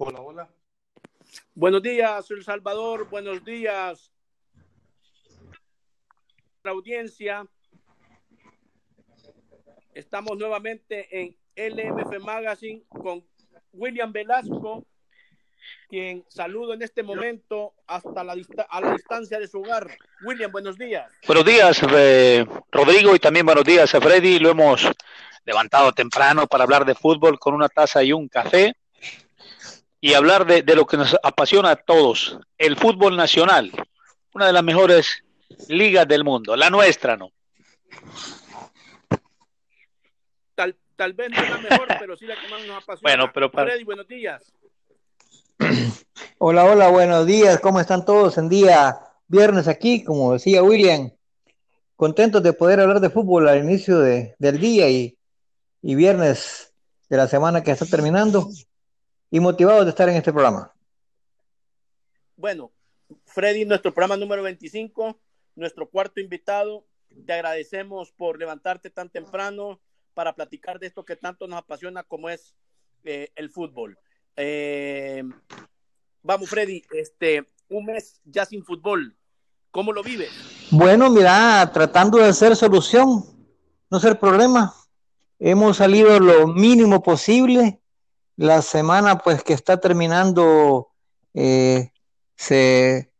Hola, hola. Buenos días, El Salvador. Buenos días, la audiencia. Estamos nuevamente en LMF Magazine con William Velasco, quien saludo en este momento hasta la a la distancia de su hogar. William, buenos días. Buenos días, eh, Rodrigo, y también buenos días a Freddy. Lo hemos levantado temprano para hablar de fútbol con una taza y un café y hablar de, de lo que nos apasiona a todos, el fútbol nacional, una de las mejores ligas del mundo, la nuestra, ¿no? Tal, tal vez no la mejor, pero sí la que más nos apasiona. Bueno, pero para... Freddy, buenos días. Hola, hola, buenos días. ¿Cómo están todos en día viernes aquí? Como decía William, contentos de poder hablar de fútbol al inicio de, del día y, y viernes de la semana que está terminando y motivados de estar en este programa. Bueno, Freddy, nuestro programa número 25, nuestro cuarto invitado. Te agradecemos por levantarte tan temprano para platicar de esto que tanto nos apasiona como es eh, el fútbol. Eh, vamos, Freddy, este, un mes ya sin fútbol. ¿Cómo lo vives? Bueno, mira, tratando de hacer solución, no ser problema. Hemos salido lo mínimo posible la semana pues que está terminando eh, se,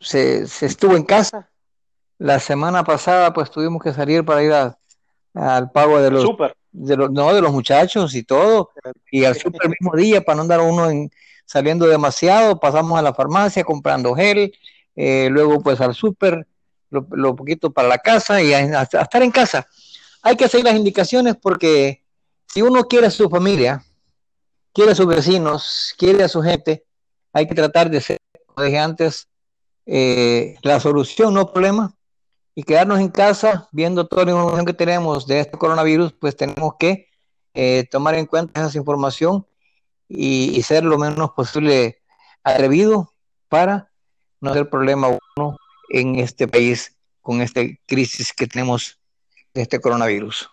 se, estuvo en casa. La semana pasada pues tuvimos que salir para ir al pago de los, de los no de los muchachos y todo y al super mismo día para no andar uno en, saliendo demasiado pasamos a la farmacia comprando gel eh, luego pues al super lo, poquito para la casa y a, estar en casa hay que seguir las indicaciones porque si uno quiere a su familia quiere a sus vecinos, quiere a su gente, hay que tratar de ser, como dije antes, eh, la solución, no problema, y quedarnos en casa viendo toda la información que tenemos de este coronavirus, pues tenemos que eh, tomar en cuenta esa información y, ser lo menos posible atrevido para no ser problema uno en este país con esta crisis que tenemos de este coronavirus.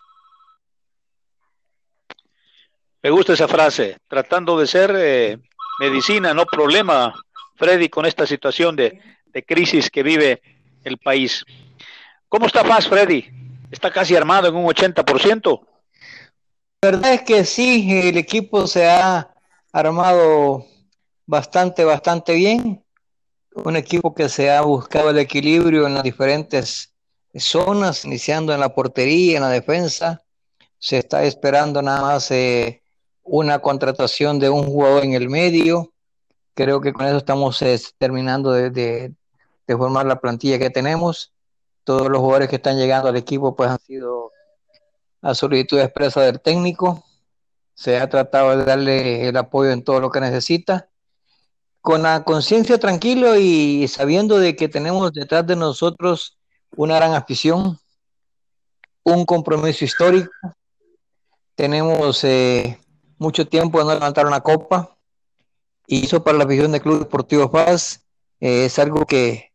Me gusta esa frase, tratando de ser eh, medicina, no problema, Freddy, con esta situación de, crisis que vive el país. ¿Cómo está Paz, Freddy? ¿Está casi armado en un 80%? La verdad es que sí, el equipo se ha armado bastante, bastante bien. Un equipo que se ha buscado el equilibrio en las diferentes zonas, iniciando en la portería, en la defensa. Se está esperando nada más eh, una contratación de un jugador en el medio. Creo que con eso estamos eh, terminando de, formar la plantilla que tenemos. Todos los jugadores que están llegando al equipo pues han sido a solicitud expresa del técnico. Se ha tratado de darle el apoyo en todo lo que necesita. Con la conciencia tranquilo y sabiendo de que tenemos detrás de nosotros una gran afición, un compromiso histórico. Tenemos eh, mucho tiempo de no levantar una copa. Y eso para la afición del Club Deportivo Paz eh, es algo que,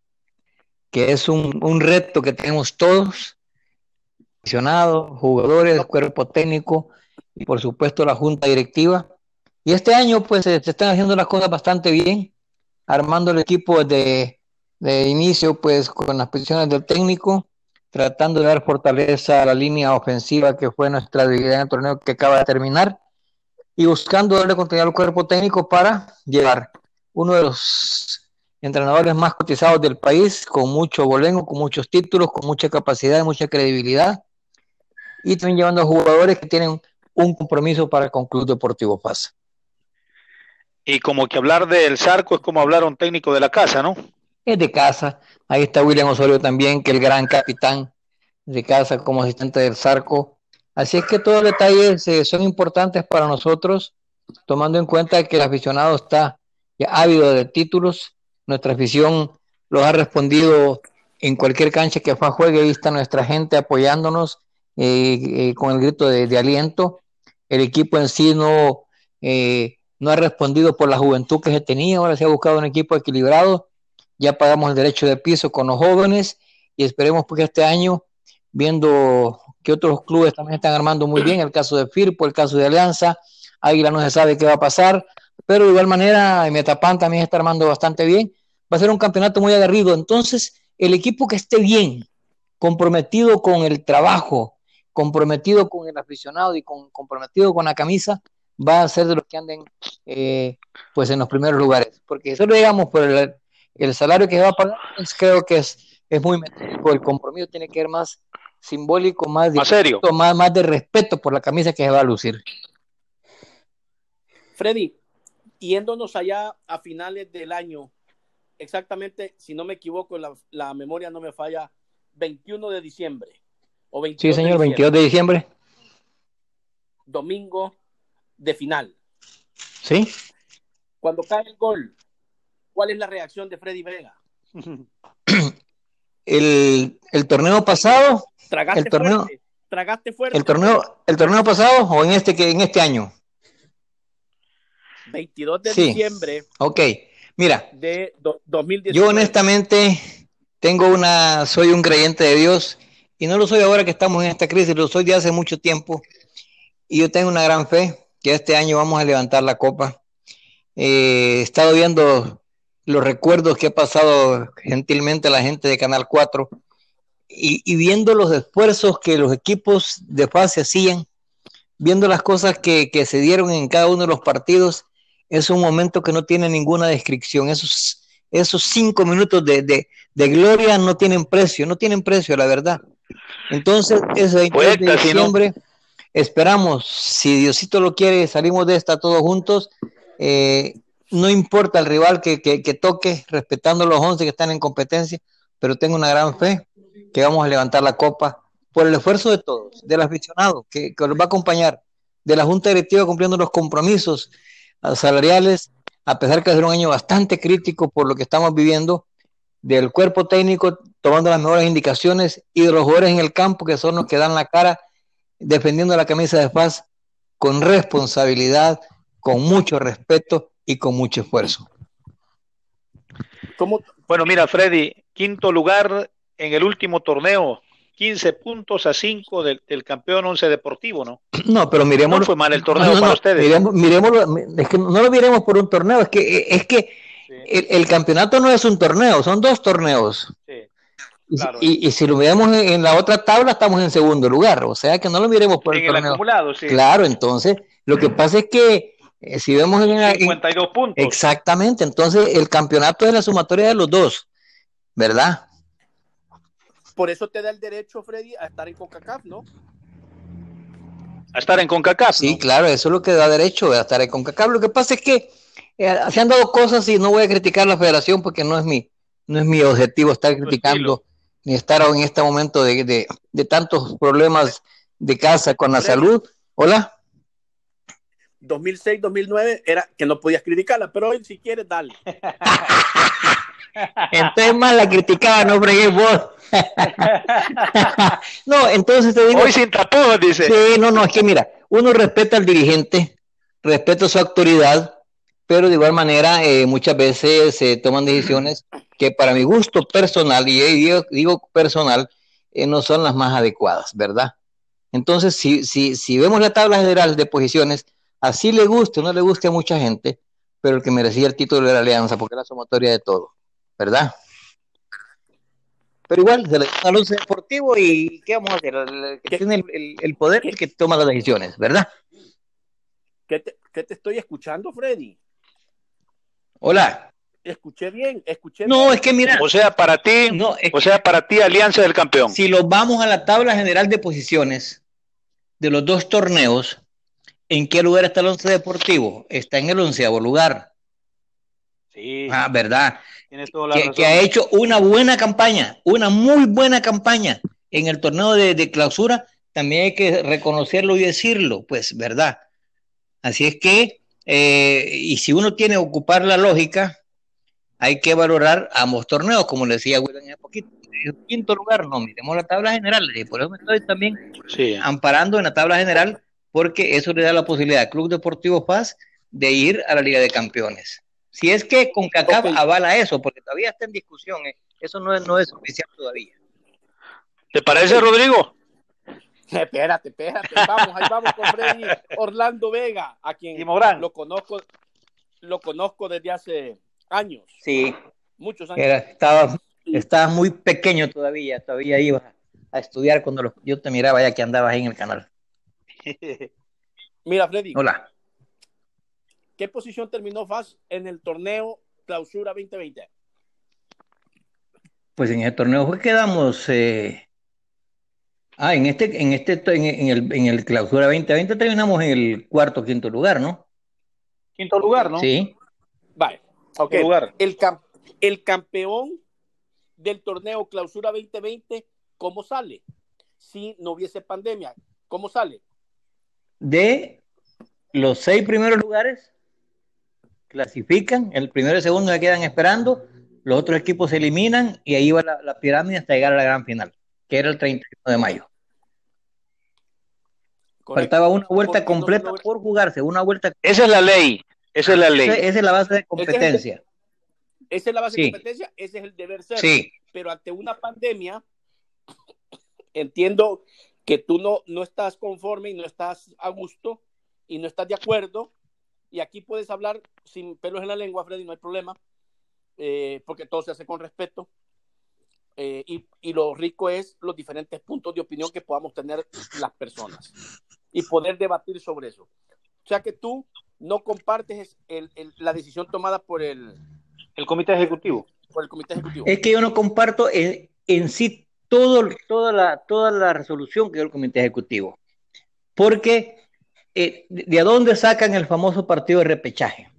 que es un, un, reto que tenemos todos, aficionados, jugadores, cuerpo técnico y por supuesto la junta directiva. Y este año pues se, están haciendo las cosas bastante bien, armando el equipo de, de inicio pues con las posiciones del técnico, tratando de dar fortaleza a la línea ofensiva que fue nuestra debilidad en el torneo que acaba de terminar y buscando darle continuidad al cuerpo técnico para llevar uno de los entrenadores más cotizados del país, con mucho bolengo, con muchos títulos, con mucha capacidad y mucha credibilidad, y también llevando a jugadores que tienen un compromiso para con Club Deportivo Paz. Y como que hablar del Zarco es como hablar a un técnico de la casa, ¿no? Es de casa. Ahí está William Osorio también, que el gran capitán de casa como asistente del Zarco. Así es que todos los detalles eh, son importantes para nosotros, tomando en cuenta que el aficionado está ya ávido de títulos. Nuestra afición los ha respondido en cualquier cancha que fue a juegue, vista nuestra gente apoyándonos eh, eh, con el grito de, aliento. El equipo en sí no, no ha respondido por la juventud que se tenía, ahora se ha buscado un equipo equilibrado. Ya pagamos el derecho de piso con los jóvenes y esperemos que este año, viendo que otros clubes también están armando muy bien, el caso de Firpo, el caso de Alianza, Águila no se sabe qué va a pasar, pero de igual manera Metapan también está armando bastante bien. Va a ser un campeonato muy aguerrido. Entonces, el equipo que esté bien, comprometido con el trabajo, comprometido con el aficionado y con, comprometido con la camisa, va a ser de los que anden eh, pues en los primeros lugares. Porque solo digamos por el, el salario que va a pagar, pues, creo que es, es muy metódico. El compromiso tiene que ser más simbólico, más, ¿Más serio? Más, más de respeto por la camisa que se va a lucir. Freddy, yéndonos allá a finales del año, exactamente, si no me equivoco, la, la memoria no me falla, 21 de diciembre. O 22 Sí, señor, de 22 de diciembre. Domingo de final. Sí. Cuando cae el gol, ¿cuál es la reacción de Freddy Vega? El, el torneo pasado, ¿Tragaste El torneo- fuerte? ¿Tragaste fuerte? el torneo, el torneo pasado o en este que en este año. 22 de Sí. diciembre Ok. Mira, de do- 2019. yo honestamente tengo una, soy un creyente de Dios y no lo soy ahora que estamos en esta crisis, lo soy de hace mucho tiempo y yo tengo una gran fe que este año vamos a levantar la copa. Eh, he estado viendo los recuerdos que ha pasado gentilmente la gente de Canal 4 y, y viendo los esfuerzos que los equipos de fase hacían, viendo las cosas que, que se dieron en cada uno de los partidos, es un momento que no tiene ninguna descripción. Esos, esos cinco minutos de, de, de gloria no tienen precio, no tienen precio, la verdad. Entonces, ese 22 de diciembre, esperamos, si Diosito lo quiere, salimos de esta todos juntos. Eh, no importa el rival que, que, que toque, respetando los 11 que están en competencia, pero tengo una gran fe que vamos a levantar la copa por el esfuerzo de todos, del aficionado que, que los va a acompañar, de la Junta Directiva cumpliendo los compromisos salariales, a pesar que ser un año bastante crítico por lo que estamos viviendo, del cuerpo técnico tomando las mejores indicaciones y de los jugadores en el campo que son los que dan la cara defendiendo la camisa de paz con responsabilidad, con mucho respeto y con mucho esfuerzo. ¿Cómo, Bueno, mira, Freddy, quinto lugar en el último torneo, 15 puntos a 5 del, del campeón 11 deportivo, ¿no? No, pero miremos No fue mal el torneo No, no, para no, ustedes. Miremos, miremoslo, es que no lo miremos por un torneo, es que es que Sí, el, el campeonato no es un torneo, son dos torneos. sí. Y, Claro. y- y si lo miramos en, en la otra tabla, estamos en segundo lugar. O sea que no lo miremos por el En el torneo. acumulado, sí. Claro, entonces, lo que pasa es que eh, si vemos en, en- 52 puntos. exactamente, entonces el campeonato es la sumatoria de los dos, ¿verdad? por eso te da el derecho, Freddy, a estar en CONCACAF, ¿no? A estar en CONCACAF. Sí, ¿no? claro, eso es lo que da derecho a estar en CONCACAF. Lo que pasa es que eh, se han dado cosas y no voy a criticar la federación porque no es mi, no es mi objetivo estar criticando ni estar en este momento de, de, de tantos problemas de casa con la Freddy. salud. Hola. 2006, 2009 era que no podías criticarla, pero hoy si quieres, dale. Entonces más la criticaba, no fregué vos. no, entonces te digo. Hoy sin tapujos, dice. Sí, no, no, es que mira, uno respeta al dirigente, respeta su autoridad, pero de igual manera eh, muchas veces se toman decisiones que para mi gusto personal, y eh, digo, digo personal, eh, no son las más adecuadas, ¿verdad? Entonces, si, si, si vemos la tabla general de posiciones, así le guste o no le guste a mucha gente, pero el que merecía el título era la Alianza, porque era sumatoria de todo, ¿verdad? Pero igual, se le da al once deportivo y ¿qué vamos a hacer? El, el que ¿Qué? tiene el, el- el poder, el que toma las decisiones, ¿verdad? ¿Qué te, qué te estoy escuchando, Freddy? Hola. Escuché bien, escuché No, bien. es que mira, O sea, para ti, no, es o sea, para ti, Alianza del Campeón. si lo vamos a la tabla general de posiciones de los dos torneos, ¿en qué lugar está el once deportivo? Está en el onceavo lugar. Sí, Ah, ¿verdad? tienes toda la que, razón. que ha hecho una buena campaña, una muy buena campaña en el torneo de, de clausura, también hay que reconocerlo y decirlo, pues, ¿verdad? Así es que, eh, y si uno tiene que ocupar la lógica, hay que valorar ambos torneos, como le decía William hace poquito. En quinto lugar, no, miremos la tabla general, por eso me estoy también Sí. amparando en la tabla general, porque eso le da la posibilidad al Club Deportivo Paz de ir a la Liga de Campeones. Si es que CONCACAF Ok. avala eso, porque todavía está en discusión, ¿eh? eso no es, no es oficial todavía. ¿Te parece, Rodrigo? Espérate, espérate, vamos, ahí vamos con Freddy Orlando Vega, a quien Y Morán. lo conozco, lo conozco desde hace años. Sí. Muchos años. estaba, estaba muy pequeño todavía, todavía iba a estudiar cuando yo te miraba ya que andabas ahí en el canal. Mira, Freddy. Hola. ¿Qué posición terminó FAS en el torneo Clausura 2020? Pues en el torneo fue quedamos. Eh... Ah, en este, en este, en, el, en el Clausura 2020 terminamos en el cuarto, quinto lugar, ¿no? Quinto lugar, ¿no? Sí. Vale. Ok. Lugar. El, el campeón del torneo Clausura 2020, ¿cómo sale? Si no hubiese pandemia, ¿cómo sale? De los seis primeros lugares, clasifican, el primero y el segundo se quedan esperando, los otros equipos se eliminan y ahí va la, pirámide hasta llegar a la gran final, que era el 31 de mayo. Faltaba una vuelta completa por jugarse, una vuelta. Esa es la ley, esa es la ley. Esa, es la base de competencia. Esa es la base de competencia, ese es el deber ser. Sí. Pero ante una pandemia, entiendo que tú no, no estás conforme y no estás a gusto y no estás de acuerdo. Y aquí puedes hablar sin pelos en la lengua, Freddy, no hay problema, eh, porque todo se hace con respeto. Eh, y, y, lo rico es los diferentes puntos de opinión que podamos tener las personas y poder debatir sobre eso. O sea que tú no compartes el, el, la decisión tomada por el, el comité ejecutivo. Por el comité ejecutivo. Es que yo no comparto en, en sí todo, toda, la, toda la resolución que dio el comité ejecutivo. Porque eh, ¿de dónde sacan el famoso partido de repechaje?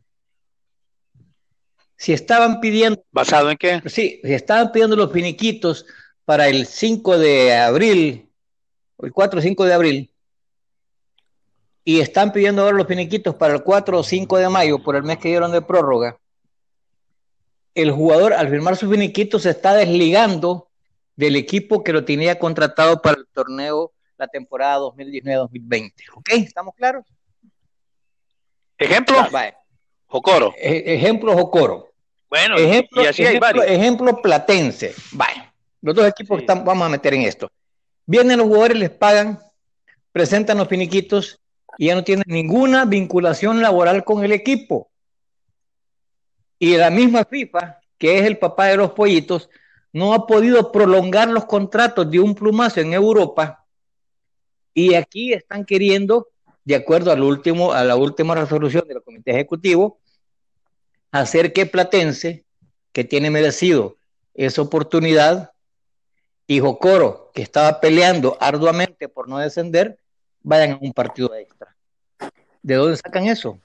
Si estaban pidiendo... ¿Basado en qué? Sí, si estaban pidiendo los finiquitos para el 5 de abril, o el 4 o 5 de abril, y están pidiendo ahora los finiquitos para el 4 o 5 de mayo, por el mes que dieron de prórroga, el jugador al firmar su finiquito se está desligando del equipo que lo tenía contratado para el torneo la temporada 2019-2020. ¿Ok? ¿Estamos claros? ¿Ejemplo? Jocoro. E ejemplo Jocoro. Bueno, ejemplo, y así ejemplo, hay varios. Ejemplo Platense. Vaya. Los dos equipos que están, vamos a meter en esto. Vienen los jugadores, les pagan, presentan los finiquitos y ya no tienen ninguna vinculación laboral con el equipo. Y la misma FIFA, que es el papá de los pollitos, no ha podido prolongar los contratos de un plumazo en Europa y aquí están queriendo, de acuerdo último, a la última resolución del Comité Ejecutivo, hacer que Platense, que tiene merecido esa oportunidad, y Jocoro, que estaba peleando arduamente por no descender, vayan a un partido extra. ¿De dónde sacan eso?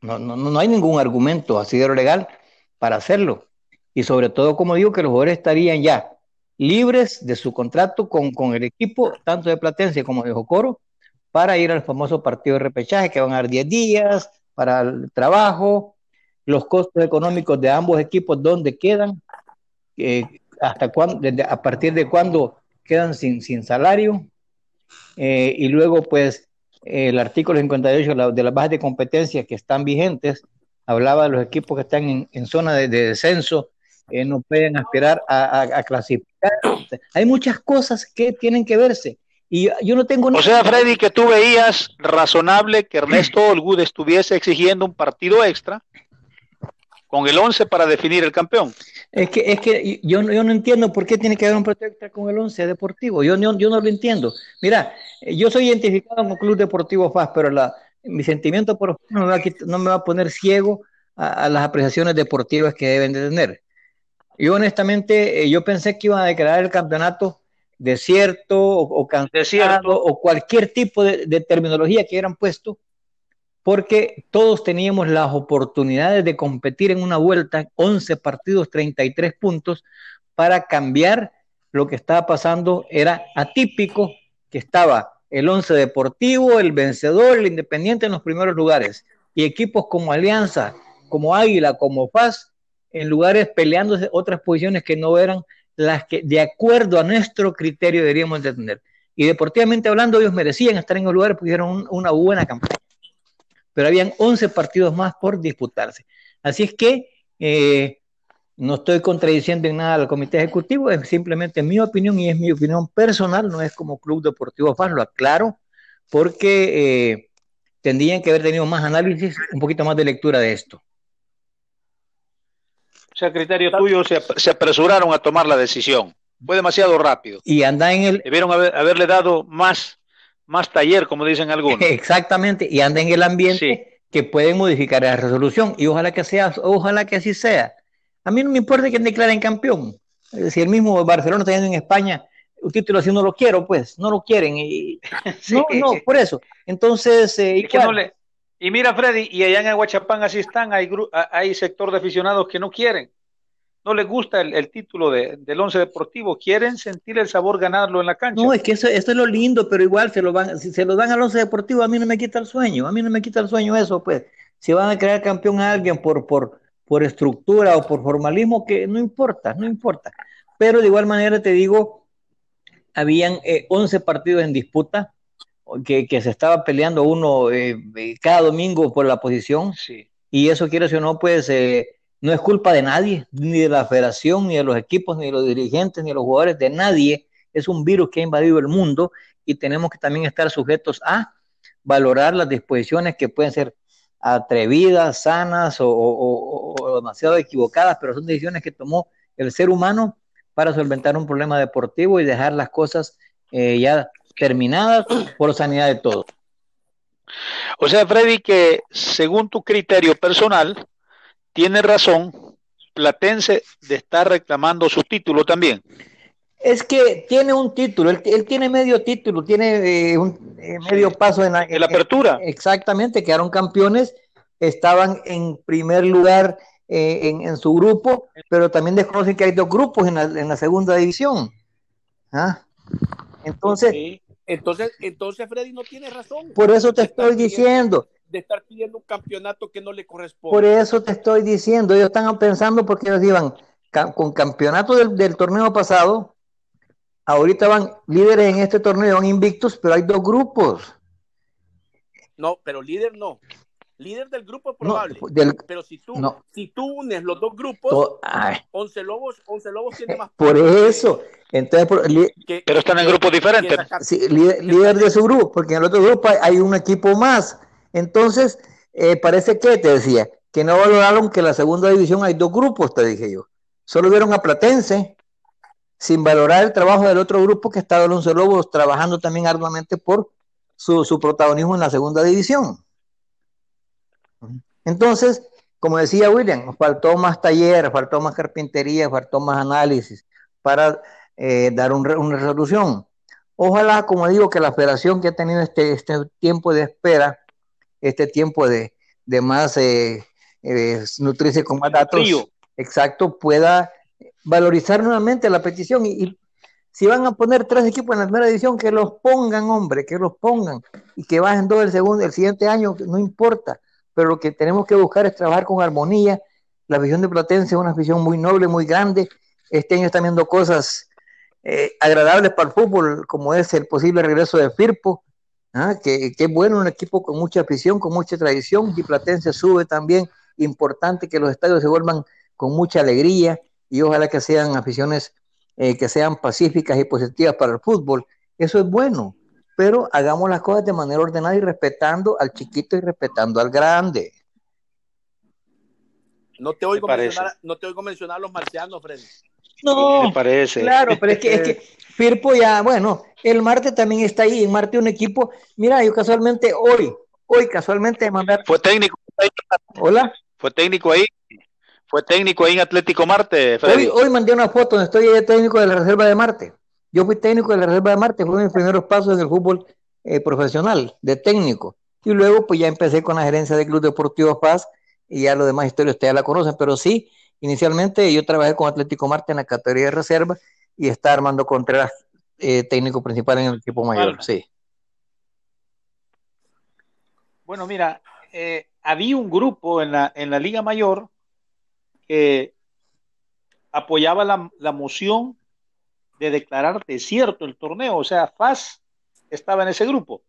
No, no, no hay ningún argumento así de legal para hacerlo. Y sobre todo, como digo, que los jugadores estarían ya libres de su contrato con, con, el equipo, tanto de Platense como de Jocoro, para ir al famoso partido de repechaje que van a dar 10 días para el trabajo, los costos económicos de ambos equipos, dónde quedan, eh, hasta cuándo, a partir de cuándo quedan sin, sin salario, eh, y luego pues el artículo 58 de las bases de competencia que están vigentes, hablaba de los equipos que están en, en zona de descenso, eh, no pueden aspirar a, clasificar. Hay muchas cosas que tienen que verse. Y yo no tengo O sea, Freddy, que tú veías razonable que Ernesto Olgud estuviese exigiendo un partido extra con el 11 para definir el campeón. Es que, es que yo, yo no entiendo por qué tiene que haber un partido extra con el 11 deportivo. Yo, yo, yo no lo entiendo. Mira, yo soy identificado como Club Deportivo FAS, pero la, mi sentimiento por no me va a, no me va a poner ciego a, a las apreciaciones deportivas que deben de tener. Yo honestamente, eh, yo pensé que iban a declarar el campeonato desierto o, o cancelado o cualquier tipo de, de, terminología que hubieran puesto, porque todos teníamos las oportunidades de competir en una vuelta, 11 partidos, 33 puntos, para cambiar lo que estaba pasando. Era atípico que estaba el 11 Deportivo, el vencedor, el Independiente en los primeros lugares, y equipos como Alianza, como Águila, como Paz, en lugares peleándose otras posiciones que no eran las que de acuerdo a nuestro criterio deberíamos de tener. Y deportivamente hablando, ellos merecían estar en los lugares porque hicieron un, una buena campaña. Pero habían 11 partidos más por disputarse. Así es que eh, no estoy contradiciendo en nada al comité ejecutivo, es simplemente mi opinión y es mi opinión personal, no es como Club Deportivo FAS, lo aclaro, porque eh, tendrían que haber tenido más análisis, un poquito más de lectura de esto. O sea, criterio tuyo, se, se apresuraron a tomar la decisión. Fue demasiado rápido. Y anda en el... Debieron haber, haberle dado más, más taller, como dicen algunos. Exactamente, y anda en el ambiente sí. que pueden modificar la resolución. Y ojalá que sea, ojalá que así sea. A mí no me importa quién declaren campeón. Si el mismo Barcelona está yendo en España, un título así no lo quiero, pues, no lo quieren. Y... sí. No, no, por eso. Entonces, eh, es que no le... y mira, Freddy, y allá en Aguachapán así están, hay, hay sector de aficionados que no quieren, no les gusta el, el título de, del once deportivo, quieren sentir el sabor ganarlo en la cancha. No, es que eso, es lo lindo, pero igual se lo van, si se lo dan al once deportivo, a mí no me quita el sueño, a mí no me quita el sueño eso, pues. Si van a crear campeón a alguien por, por, por estructura o por formalismo, que no importa, no importa. Pero de igual manera te digo, habían eh, 11 partidos en disputa, que, que, se estaba peleando uno eh, cada domingo por la posición, sí. y eso quiere o no, pues eh, no es culpa de nadie, ni de la federación, ni de los equipos, ni de los dirigentes, ni de los jugadores, de nadie. Es un virus que ha invadido el mundo y tenemos que también estar sujetos a valorar las disposiciones que pueden ser atrevidas, sanas o, o, o demasiado equivocadas, pero son decisiones que tomó el ser humano para solventar un problema deportivo y dejar las cosas eh, ya terminadas por sanidad de todos. O sea, Freddy, que según tu criterio personal, tiene razón Platense de estar reclamando su título también. Es que tiene un título, él, él tiene medio título, tiene eh, un eh, medio paso en la, en la apertura. Eh, exactamente, quedaron campeones, estaban en primer lugar eh, en, en, su grupo, pero también desconocen que hay dos grupos en la, en la segunda división. ¿Ah? Entonces. Entonces, entonces Freddy no tiene razón. Por eso te estoy diciendo. De estar pidiendo un campeonato que no le corresponde. Por eso te estoy diciendo. Ellos están pensando porque ellos iban con campeonato del, del torneo pasado. Ahorita van líderes en este torneo, van invictos, pero hay dos grupos. No, pero líder no. Líder del grupo es probable. No, del, pero si tú, no. si tú unes los dos grupos, to, Once Lobos, Once Lobos tiene más. Por eso. Entonces, por, que, pero están en grupos diferentes. Sí, líder, líder, de su grupo, porque en el otro grupo hay, hay un equipo más. Entonces, eh, parece que te decía que no valoraron que en la segunda división hay dos grupos, te dije yo. Solo vieron a Platense, sin valorar el trabajo del otro grupo que estaba el Once Lobos trabajando también arduamente por su, su protagonismo en la segunda división. Entonces, como decía William, faltó más taller, faltó más carpintería, faltó más análisis para eh, dar un, una resolución. Ojalá, como digo, que la federación que ha tenido este, este tiempo de espera, este tiempo de, de más eh, eh, nutrirse con más datos, exacto, pueda valorizar nuevamente la petición. Y, y, si van a poner tres equipos en la primera edición, que los pongan, hombre, que los pongan y que bajen todo el segundo, el siguiente año, no importa pero lo que tenemos que buscar es trabajar con armonía. La visión de Platense es una visión muy noble, muy grande. Este año están viendo cosas eh, agradables para el fútbol, como es el posible regreso de Firpo, ¿ah? que, es bueno, un equipo con mucha afición, con mucha tradición, y Platense sube también, importante que los estadios se vuelvan con mucha alegría, y ojalá que sean aficiones eh, que sean pacíficas y positivas para el fútbol. Eso es bueno pero hagamos las cosas de manera ordenada y respetando al chiquito y respetando al grande. No te oigo, mencionar, no te oigo mencionar a los marcianos, Freddy. No, me parece. Claro, pero es que, es que Firpo ya, bueno, el Marte también está ahí, en Marte un equipo, mira, yo casualmente hoy, hoy casualmente mandar... Fue técnico. Hola. Fue técnico ahí. Fue técnico ahí en Atlético Marte, Freddy. Hoy, hoy mandé una foto donde estoy de técnico de la Reserva de Marte. Yo fui técnico de la Reserva de Marte, fue mis primeros pasos en el fútbol eh, profesional, de técnico. Y luego, pues ya empecé con la gerencia del Club Deportivo Paz y ya lo demás historia ustedes la conocen, pero sí, inicialmente yo trabajé con Atlético Marte en la categoría de reserva y está Armando Contreras, eh, técnico principal en el equipo mayor, bueno. sí. Bueno, mira, eh, había un grupo en la, en la Liga Mayor que apoyaba la, la moción de declarar desierto el torneo, o sea, FAS estaba en ese grupo.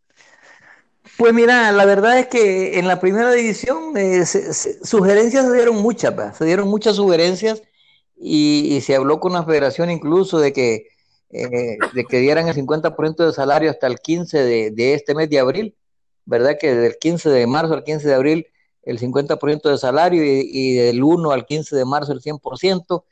Pues mira, la verdad es que en la primera división eh, se, sugerencias se dieron muchas, se dieron muchas sugerencias y, y, se habló con la federación incluso de que, eh, de que dieran el 50% de salario hasta el 15 de, este mes de abril, ¿verdad? Que del 15 de marzo al 15 de abril el 50% de salario y, del 1 al 15 de marzo el 100%.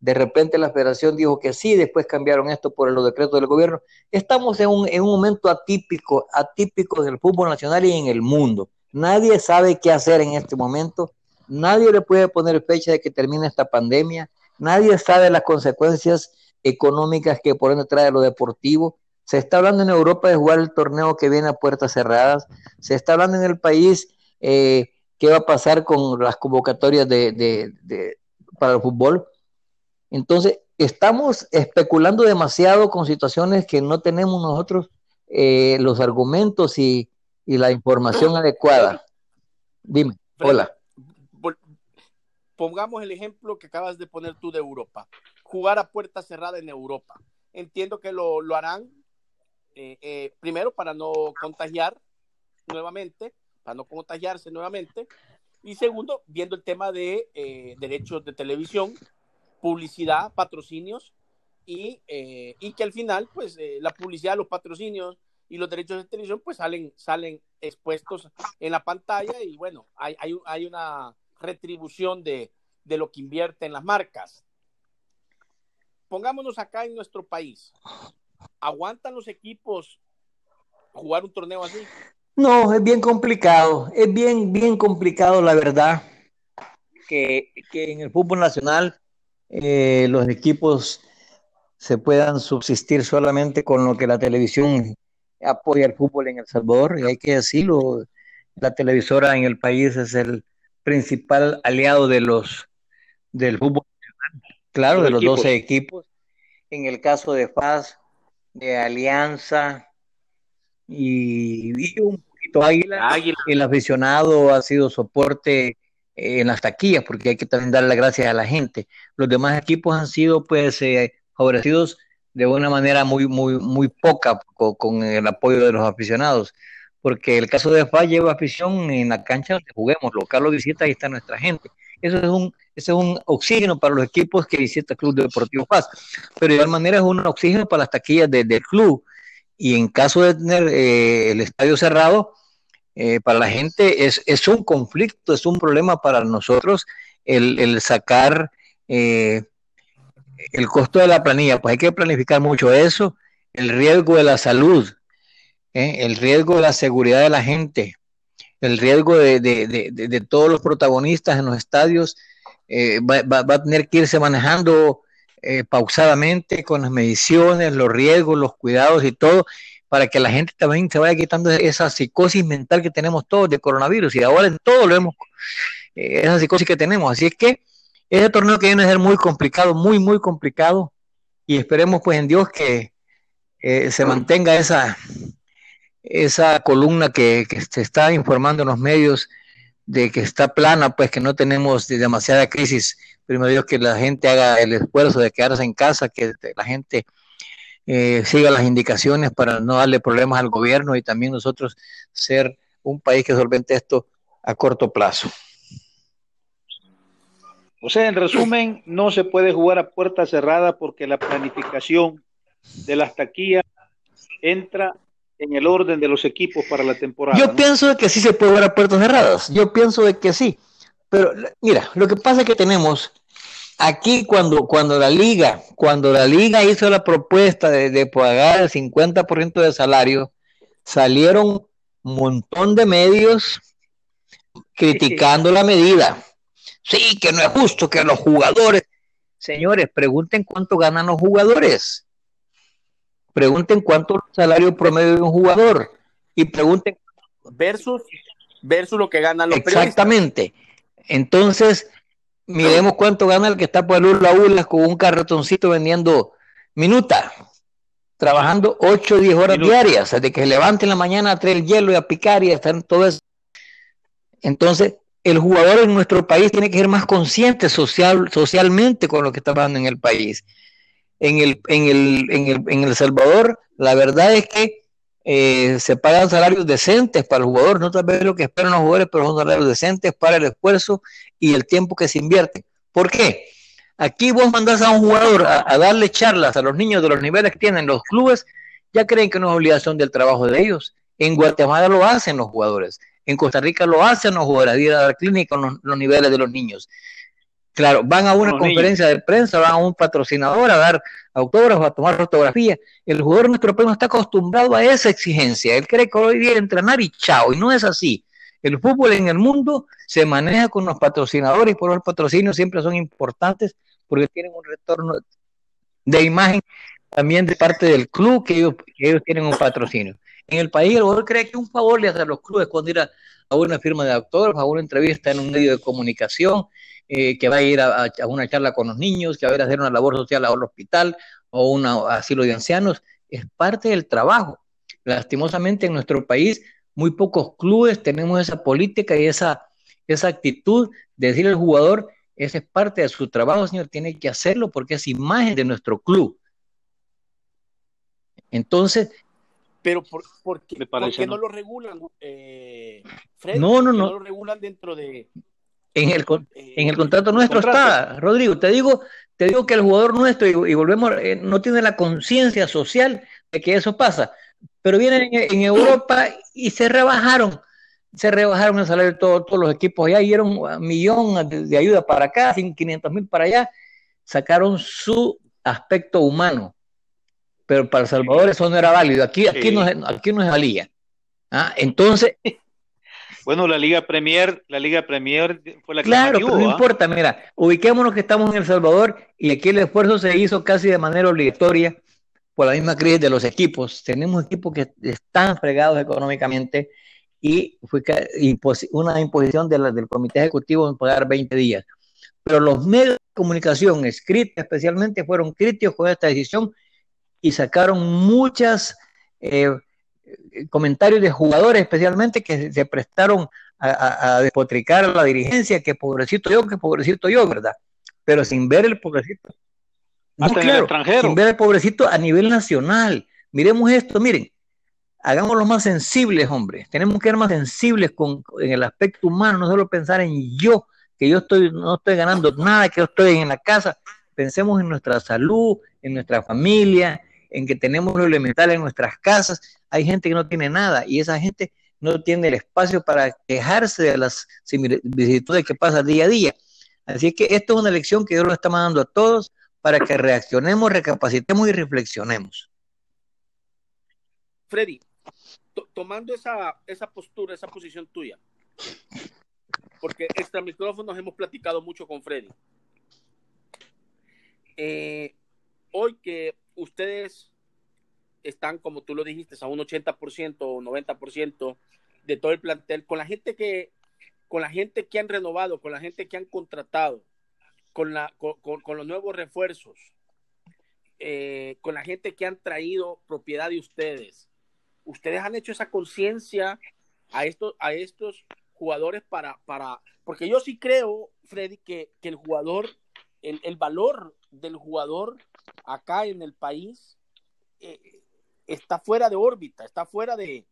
De repente la federación dijo que sí, después cambiaron esto por los decretos del gobierno. Estamos en un, en un momento atípico, atípico del fútbol nacional y en el mundo. Nadie sabe qué hacer en este momento. Nadie le puede poner fecha de que termine esta pandemia. Nadie sabe las consecuencias económicas que por ende trae lo deportivo. Se está hablando en Europa de jugar el torneo que viene a puertas cerradas. Se está hablando en el país eh, qué va a pasar con las convocatorias de, para el fútbol. Entonces, estamos especulando demasiado con situaciones que no tenemos nosotros eh, los argumentos y, la información adecuada. Dime, hola. Pongamos el ejemplo que acabas de poner tú de Europa. Jugar a puerta cerrada en Europa. Entiendo que lo, lo harán eh, eh, primero para no contagiar nuevamente, para no contagiarse nuevamente, y segundo, viendo el tema de eh, derechos de televisión, publicidad, patrocinios, y, y que al final, pues, la publicidad, los patrocinios y los derechos de televisión, pues, salen, salen expuestos en la pantalla, y bueno, hay, hay, hay una retribución de, de lo que invierte en las marcas. Pongámonos acá en nuestro país. ¿Aguantan los equipos jugar un torneo así? No, es bien complicado, es bien, bien complicado la verdad que, en el fútbol nacional eh, los equipos se puedan subsistir solamente con lo que la televisión apoya el fútbol en El Salvador, y hay que decirlo, la televisora en el país es el principal aliado de los del fútbol nacional, claro, de los 12 equipos. En el caso de FAS, de Alianza y, un poquito Águila. El aficionado ha sido soporte en las taquillas, porque hay que también darle las gracias a la gente. Los demás equipos han sido pues eh, favorecidos de una manera muy, muy, muy poca con, el apoyo de los aficionados, porque el caso de FA lleva afición en la cancha donde juguemos, local o visita, ahí está nuestra gente. Eso es un, ese es un oxígeno para los equipos que visita el Club Deportivo Paz. Pero de igual manera es un oxígeno para las taquillas del club. Y en caso de tener eh, el estadio cerrado, eh, para la gente es, es, un conflicto, es un problema para nosotros el, el sacar eh, el costo de la planilla. Pues hay que planificar mucho eso, el riesgo de la salud, el riesgo de la seguridad de la gente, el riesgo de, de, de, de todos los protagonistas en los estadios eh, va, a tener que irse manejando eh, pausadamente con las mediciones, los riesgos, los cuidados y todo, para que la gente también se vaya quitando esa psicosis mental que tenemos todos de coronavirus. Y ahora en todo lo vemos, eh, esa psicosis que tenemos. Así es que ese torneo que viene a ser muy complicado, muy, muy complicado. Y esperemos pues en Dios que se mantenga esa, esa columna que, que se está informando en los medios de que está plana, pues que no tenemos demasiada crisis. Primero Dios que la gente haga el esfuerzo de quedarse en casa, que la gente eh, siga las indicaciones para no darle problemas al gobierno y también nosotros ser un país que solvente esto a corto plazo. O sea, en resumen, no se puede jugar a puerta cerrada porque la planificación de las taquillas entra en el orden de los equipos para la temporada. Yo pienso que sí se puede ver a puertas cerradas. Yo pienso de que sí. Pero mira, lo que pasa es que tenemos aquí cuando, cuando la liga, cuando la liga hizo la propuesta de, pagar el 50% de salario, salieron un montón de medios criticando la medida. Sí, que no es justo que los jugadores, señores, pregunten cuánto ganan los jugadores. Pregunten cuánto es el salario promedio de un jugador y pregunten versus versus lo que ganan los Exactamente. Entonces, miremos cuánto gana el que está por el Urla con un carretoncito vendiendo minuta, trabajando 8 o 10 horas diarias, desde que se levante en la mañana a traer el hielo y a picar y a estar en todo eso. Entonces, el jugador en nuestro país tiene que ser más consciente social, socialmente con lo que está pasando en el país. En el, en el, en el, en el Salvador, la verdad es que eh, se pagan salarios decentes para el jugador, no tal vez lo que esperan los jugadores, pero son salarios decentes para el esfuerzo y el tiempo que se invierte. ¿Por qué? Aquí vos mandás a un jugador a, darle charlas a los niños de los niveles que tienen los clubes, ya creen que no es obligación del trabajo de ellos. En Guatemala lo hacen los jugadores. En Costa Rica lo hacen los jugadores, ir a dar clínica con los, niveles de los niños. Claro, van a una conferencia de prensa, van a un patrocinador a dar autógrafos, a tomar fotografías. El jugador nuestro país no está acostumbrado a esa exigencia. Él cree que hoy día entrenar y chao, y no es así. El fútbol en el mundo se maneja con los patrocinadores y por los patrocinios siempre son importantes porque tienen un retorno de imagen también de parte del club que ellos, tienen un patrocinio. En el país el jugador cree que un favor le hace a los clubes cuando ir a, una firma de autógrafos, a una entrevista en un medio de comunicación, eh, que va a ir a, una charla con los niños, que va a hacer una labor social a un hospital o un asilo de ancianos. Es parte del trabajo. Lastimosamente en nuestro país muy pocos clubes tenemos esa política y esa, esa actitud de decirle al jugador, esa es parte de su trabajo, señor, tiene que hacerlo porque es imagen de nuestro club. Entonces... Pero por, qué, no? lo regulan, eh, no, no, no. lo regulan dentro de... En el, eh, en el contrato nuestro está, Rodrigo. Te digo, te digo que el jugador nuestro, y, volvemos, eh, no tiene la conciencia social de que eso pasa pero vienen en, Europa y se rebajaron, se rebajaron el salario de todos los equipos allá, dieron un millón de, ayuda para acá, 500 mil para allá, sacaron su aspecto humano, pero para El Salvador eso no era válido, aquí, aquí, no, aquí no es valía. ¿Ah? Entonces... Bueno, la Liga Premier, la Liga Premier fue la que Claro, pero no ¿ah? importa, mira, ubiquémonos que estamos en El Salvador y aquí el esfuerzo se hizo casi de manera obligatoria por la misma crisis de los equipos. Tenemos equipos que están fregados económicamente y fue una imposición del comité ejecutivo en pagar 20 días. Pero los medios de comunicación escritos especialmente fueron críticos con esta decisión y sacaron muchos eh, comentarios de jugadores especialmente que se prestaron a, a, despotricar a la dirigencia, que pobrecito yo, que pobrecito yo, ¿verdad? Pero sin ver el pobrecito hasta en el extranjero. Sin ver al pobrecito a nivel nacional. Miremos esto, miren, hagámoslo más sensibles, hombre. Tenemos que ser más sensibles con, en el aspecto humano, no solo pensar en yo, que yo estoy, no estoy ganando nada, que yo estoy en la casa. Pensemos en nuestra salud, en nuestra familia, en que tenemos lo elemental en nuestras casas. Hay gente que no tiene nada y esa gente no tiene el espacio para quejarse de las vicisitudes que pasa día a día. Así que esto es una lección que Dios lo está mandando a todos para que reaccionemos, recapacitemos y reflexionemos. Freddy, tomando esa, esa postura, esa posición tuya, porque extra micrófonos hemos platicado mucho con Freddy. Eh, hoy que ustedes están, como tú lo dijiste, a un 80% o 90% de todo el plantel, con la gente que, con la gente que han renovado, con la gente que han contratado, con, la, con, los nuevos refuerzos, eh, con la gente que han traído propiedad de ustedes, ustedes han hecho esa conciencia a estos, a estos jugadores para, para, porque yo sí creo, Freddy, que, el jugador, el, valor del jugador acá en el país eh, está fuera de órbita, está fuera de,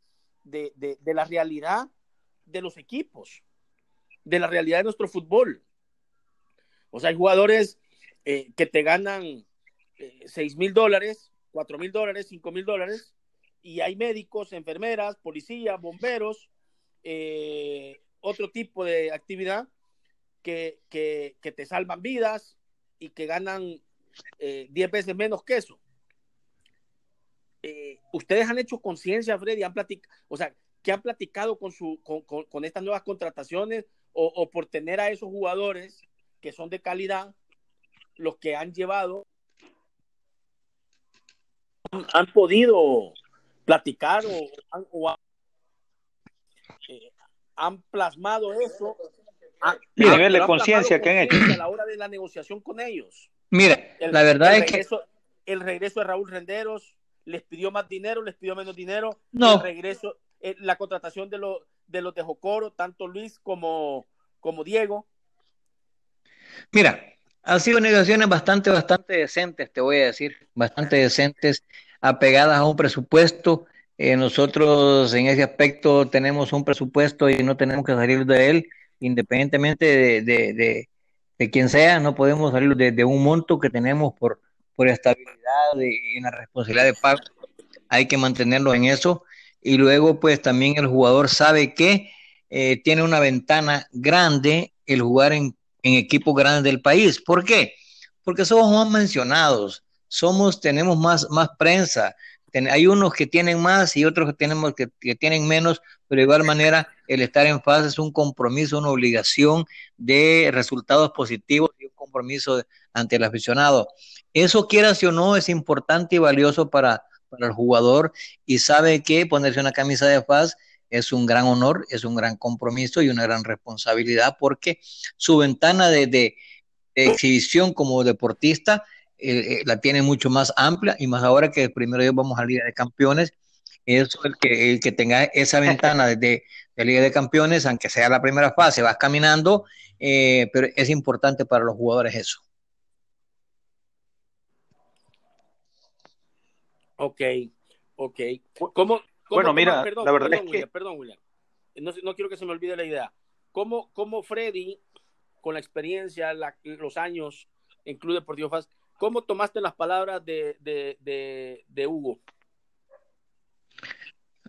de, la realidad de los equipos, de la realidad de nuestro fútbol. O sea, hay jugadores eh, que te ganan eh, seis mil dólares, cuatro mil dólares, cinco mil dólares, y hay médicos, enfermeras, policías, bomberos, eh, otro tipo de actividad que, te salvan vidas y que ganan diez veces menos que eso. ustedes han hecho conciencia, Freddy, han platicado, o sea, ¿qué han platicado con, su, con, estas nuevas contrataciones o, por tener a esos jugadores que son de calidad, los que han llevado, han podido platicar o, han, eh, plasmado eso. A, nivel de conciencia que han hecho. A la hora de la negociación con ellos. Mira, la verdad es que. El regreso de Raúl Renderos les pidió más dinero, les pidió menos dinero. No. El regreso, eh, la contratación de, los de los de Jocoro, tanto Luis como, como Diego. Mira, han sido negociaciones bastante, bastante decentes, te voy a decir, bastante decentes, apegadas a un presupuesto. Eh, nosotros en ese aspecto tenemos un presupuesto y no tenemos que salir de él, independientemente de, de, de, quien sea, no podemos salir de, un monto que tenemos por, por estabilidad y la responsabilidad de pago. Hay que mantenerlo en eso. y luego pues también el jugador sabe que eh, tiene una ventana grande el jugar en, en equipos grandes del país. ¿Por qué? Porque somos más mencionados, somos, tenemos más, más prensa, hay unos que tienen más y otros que, tenemos, que, que, tienen menos, pero de igual manera el estar en fase es un compromiso, una obligación de resultados positivos y un compromiso ante el aficionado. Eso, quieras o no, es importante y valioso para, para el jugador y sabe que ponerse una camisa de FAS es un gran honor, es un gran compromiso y una gran responsabilidad porque su ventana de, de, de exhibición como deportista eh, eh, la tiene mucho más amplia y más ahora que primero vamos a Liga de Campeones, eso el que, el que tenga esa ventana de, de Liga de Campeones, aunque sea la primera fase, vas caminando, eh, pero es importante para los jugadores eso. Ok, ok. ¿Cómo, cómo bueno, mira, perdón, la verdad perdón, es que... William, perdón, William. No, no, quiero que se me olvide la idea. ¿Cómo, cómo Freddy, con la experiencia, la, los años en Club Deportivo FAS, ¿Cómo tomaste las palabras de, de, de, de Hugo?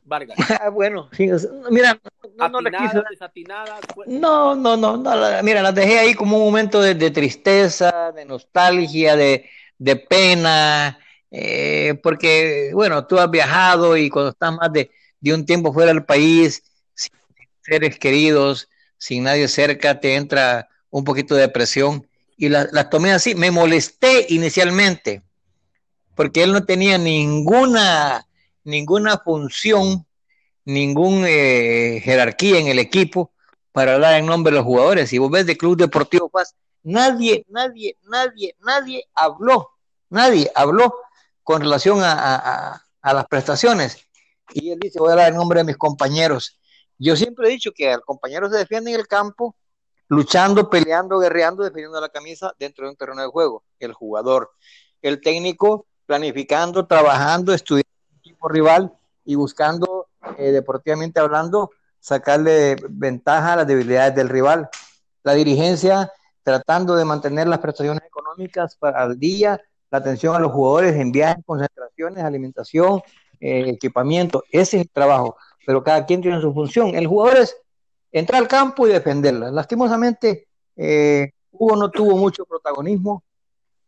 Vargas. Ah, bueno, sí, mira, no, no, desatinadas, fue- no, no, no, no, la- mira, las dejé ahí como un momento de, de tristeza, de nostalgia, de, de pena, eh, porque, bueno, tú has viajado y cuando estás más de, de un tiempo fuera del país, sin seres queridos, sin nadie cerca, te entra un poquito de depresión y la- las tomé así. Me molesté inicialmente porque él no tenía ninguna, ninguna función, ninguna jerarquía en el equipo para hablar en nombre de los jugadores. Si vos ves de Club Deportivo Paz, nadie, nadie, nadie, nadie habló, nadie habló con relación a, las prestaciones. Y él dice, voy a hablar en nombre de mis compañeros. Yo siempre he dicho que el compañero se defiende en el campo, luchando, peleando, guerreando, defendiendo la camisa dentro de un terreno de juego. El jugador, el técnico, planificando, trabajando, estudiando el equipo rival y buscando, eh, deportivamente hablando, sacarle ventaja a las debilidades del rival. La dirigencia tratando de mantener las prestaciones económicas para al día, la atención a los jugadores en viajes, concentraciones, alimentación, eh, equipamiento. Ese es el trabajo, pero cada quien tiene su función. El jugador es entrar al campo y defenderla. Lastimosamente, eh, Hugo no tuvo mucho protagonismo,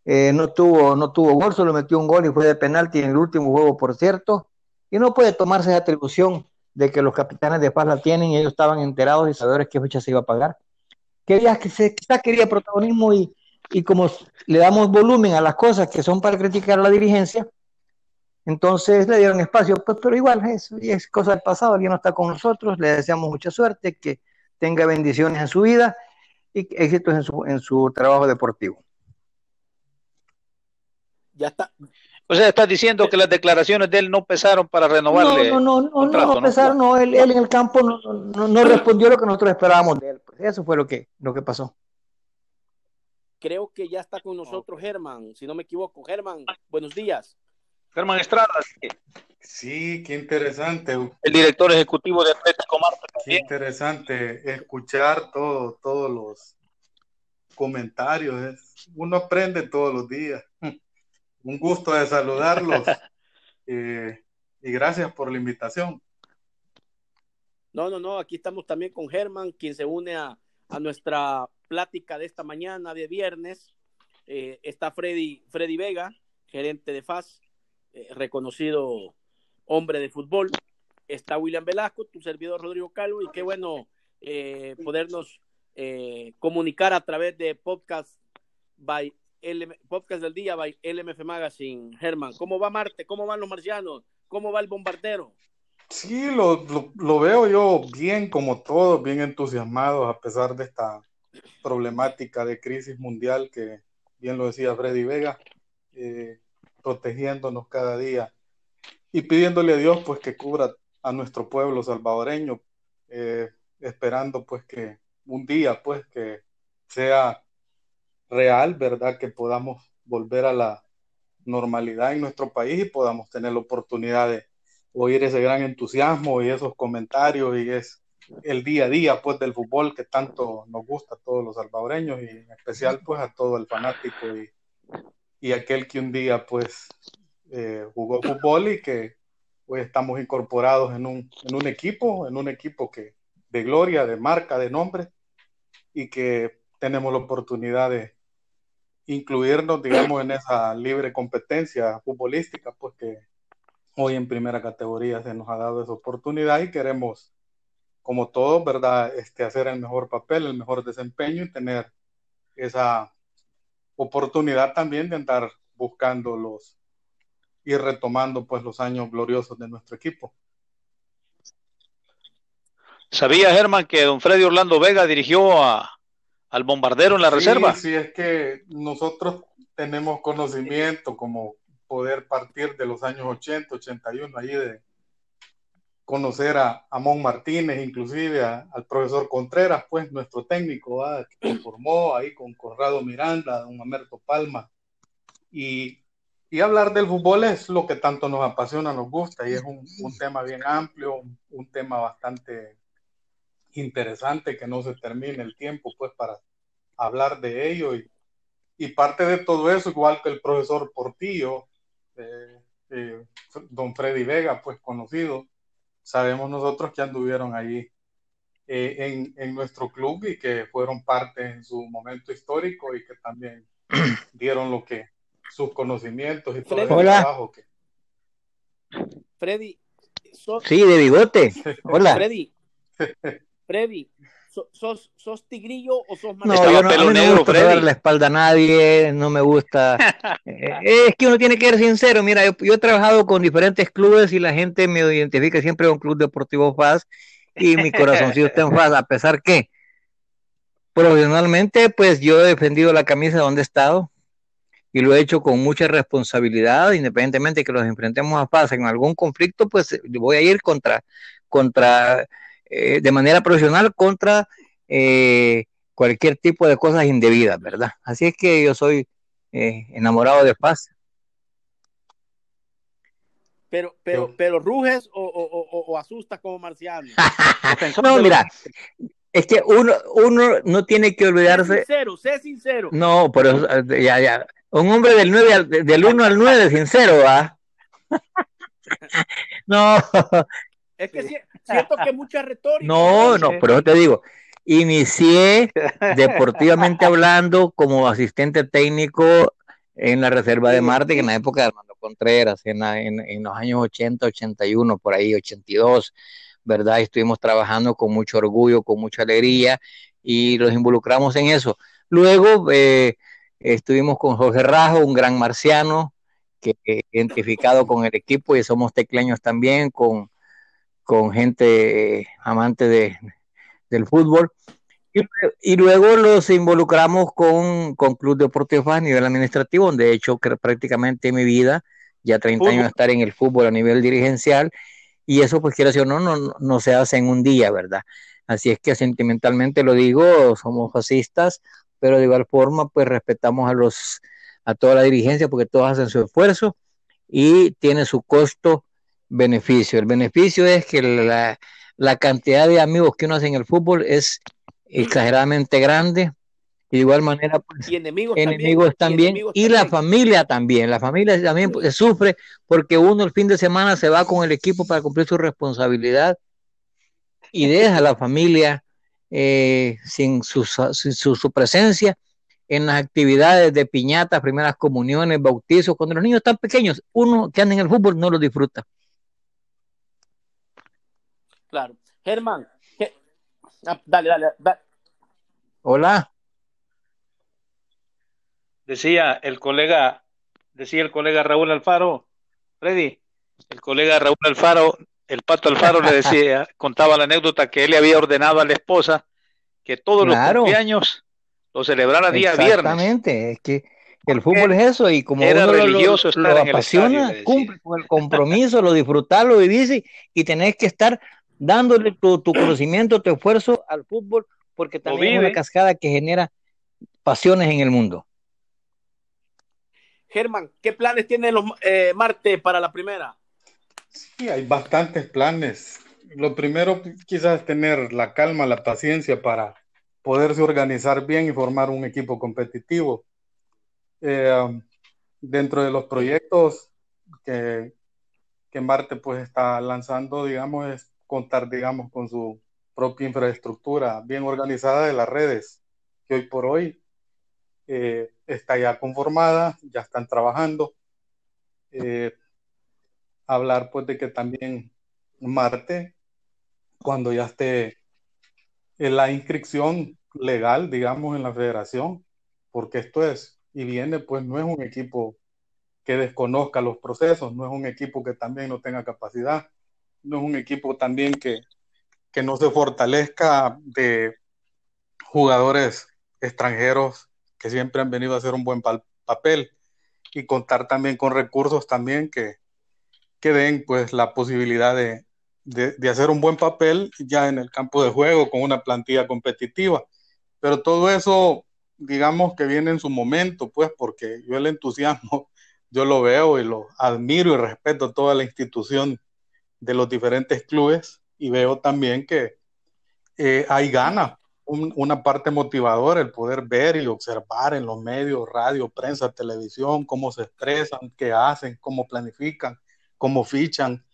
eh, no, tuvo, no tuvo gol, solo metió un gol y fue de penalti en el último juego, por cierto, y no puede tomarse esa atribución de que los capitanes de paz la tienen y ellos estaban enterados y sabedores qué fecha se iba a pagar. Quería que se, quizá quería protagonismo y, y como le damos volumen a las cosas que son para criticar a la dirigencia, entonces le dieron espacio, pues, pero igual es, es cosa del pasado, ya no está con nosotros, le deseamos mucha suerte, que tenga bendiciones en su vida y éxitos en su, en su trabajo deportivo. Ya está. O sea, estás diciendo que las declaraciones de él no pesaron para renovarle. No, no, no, no, contrato, no, a ¿no? él, él en el campo no, no, no respondió lo que nosotros esperábamos de él. Pues eso fue lo que, lo que pasó. Creo que ya está con nosotros Germán, si no me equivoco. Germán, buenos días. Germán Estrada, Sí, qué interesante, el director ejecutivo de Atlético Marte qué también. interesante escuchar todo, todos los comentarios. uno aprende todos los días. Un gusto de saludarlos eh, y gracias por la invitación. No, no, no, aquí estamos también con Germán, quien se une a, a nuestra plática de esta mañana de viernes. Eh, está Freddy, Freddy Vega, gerente de FAS, eh, reconocido hombre de fútbol. Está William Velasco, tu servidor Rodrigo Calvo, y qué bueno eh, podernos eh, comunicar a través de podcast by podcast del día by LMF Magazine. Germán, ¿cómo va Marte? ¿Cómo van los marcianos? ¿Cómo va el bombardero? Sí, lo, lo, veo yo bien como todos, bien entusiasmados a pesar de esta problemática de crisis mundial que bien lo decía Freddy Vega, eh, protegiéndonos cada día y pidiéndole a Dios pues que cubra a nuestro pueblo salvadoreño, eh, esperando pues que un día pues que sea real, ¿verdad? Que podamos volver a la normalidad en nuestro país y podamos tener la oportunidad de oír ese gran entusiasmo y esos comentarios y es el día a día pues del fútbol que tanto nos gusta a todos los salvadoreños y en especial pues a todo el fanático y, y aquel que un día pues eh, jugó fútbol y que pues estamos incorporados en un, en un equipo, en un equipo que de gloria, de marca, de nombre, y que tenemos la oportunidad de incluirnos, digamos, en esa libre competencia futbolística, pues que hoy en primera categoría se nos ha dado esa oportunidad y queremos, como todos, ¿verdad?, este, hacer el mejor papel, el mejor desempeño y tener esa oportunidad también de andar buscando los y retomando pues los años gloriosos de nuestro equipo. ¿Sabía, Germán, que don Freddy Orlando Vega dirigió a, al bombardero en la reserva? Sí, es que nosotros tenemos conocimiento como poder partir de los años 80, 81, allí de conocer a Amón Martínez, inclusive al profesor Contreras, pues nuestro técnico, que formó ahí con Corrado Miranda, don Amerto Palma, y y hablar del fútbol es lo que tanto nos apasiona, nos gusta y es un, un tema bien amplio, un, tema bastante interesante que no se termine el tiempo pues para hablar de ello. Y, y parte de todo eso, igual que el profesor Portillo, eh, eh, don Freddy Vega, pues conocido, sabemos nosotros que anduvieron allí eh, en, en, nuestro club y que fueron parte en su momento histórico y que también dieron lo que sus conocimientos y todo el trabajo que. Freddy. Sí, de bigote. Hola. Freddy. Freddy. ¿Sos, ¿Sos, tigrillo o sos No, yo no, a mí no me gusta dar la espalda a nadie, no me gusta. Eh, es que uno tiene que ser sincero. Mira, yo, yo, he trabajado con diferentes clubes y la gente me identifica siempre con Club Deportivo Faz y mi corazoncito está en Faz, a pesar que profesionalmente, pues yo he defendido la camisa donde he estado y lo he hecho con mucha responsabilidad, independientemente de que los enfrentemos a paz en algún conflicto, pues voy a ir contra, contra eh, de manera profesional contra eh, cualquier tipo de cosas indebidas, ¿verdad? Así es que yo soy eh, enamorado de paz. Pero, pero, pero ruges o, o, o, asustas como marciano. no, mira, es que uno, uno no tiene que olvidarse. Sé sincero, sé sincero. No, pero ya, ya. Un hombre del 9 al, del 1 al 9, sincero, ¿va? no. Es que siento que mucha retórica. No, no, pero te digo, inicié deportivamente hablando como asistente técnico en la Reserva de Marte, que en la época de Armando Contreras, en, en, en, los años 80, 81, por ahí, 82, ¿verdad? Estuvimos trabajando con mucho orgullo, con mucha alegría y los involucramos en eso. Luego, eh, Estuvimos con Jorge Rajo, un gran marciano, que identificado con el equipo y somos tecleños también, con, con gente amante de, del fútbol. Y, luego los involucramos con, con Club Deportivo a nivel administrativo, donde he hecho prácticamente mi vida, ya 30 años de estar en el fútbol a nivel dirigencial, y eso pues quiero decir, no, no, no se hace en un día, ¿verdad? Así es que sentimentalmente lo digo, somos fascistas, pero de igual forma pues respetamos a los a toda la dirigencia porque todos hacen su esfuerzo y tiene su costo beneficio. El beneficio es que la, la cantidad de amigos que uno hace en el fútbol es exageradamente grande. Y de igual manera, pues, y enemigos, enemigos también, y, la familia también. La familia también pues, sufre porque uno el fin de semana se va con el equipo para cumplir su responsabilidad y deja a la familia eh, sin, su, su, presencia en las actividades de piñatas, primeras comuniones, bautizos, cuando los niños están pequeños, uno que anda en el fútbol no lo disfruta. Claro. Germán, ah, dale, dale, Hola. Decía el colega, decía el colega Raúl Alfaro, Freddy, el colega Raúl Alfaro el Pato Alfaro le decía, contaba la anécdota que él le había ordenado a la esposa que todos los cumpleaños lo celebrara día viernes. Exactamente, es que el fútbol es eso y como era religioso lo, lo apasiona, cumple con el compromiso, lo disfrutar, lo vivís y tenés que estar dándole tu, conocimiento, tu esfuerzo al fútbol porque también es una cascada que genera pasiones en el mundo. Germán, ¿qué planes tiene los eh, Marte para la primera? Sí, hay bastantes planes. Lo primero quizás es tener la calma, la paciencia para poderse organizar bien y formar un equipo competitivo. Eh, um, dentro de los proyectos que, que Marte pues está lanzando, digamos, es contar, digamos, con su propia infraestructura bien organizada de las redes, que hoy por hoy eh, está ya conformada, ya están trabajando. Eh, hablar pues de que también Marte, cuando ya esté en la inscripción legal, digamos, en la federación, porque esto es, y viene, pues no es un equipo que desconozca los procesos, no es un equipo que también no tenga capacidad, no es un equipo también que, que no se fortalezca de jugadores extranjeros que siempre han venido a hacer un buen papel y contar también con recursos también que, que den pues la posibilidad de, de, hacer un buen papel ya en el campo de juego con una plantilla competitiva. Pero todo eso, digamos que viene en su momento, pues porque yo el entusiasmo, yo lo veo y lo admiro y respeto toda la institución de los diferentes clubes y veo también que eh, hay ganas, una parte motivadora, el poder ver y observar en los medios, radio, prensa, televisión, cómo se expresan, qué hacen, cómo planifican, cómo fichan.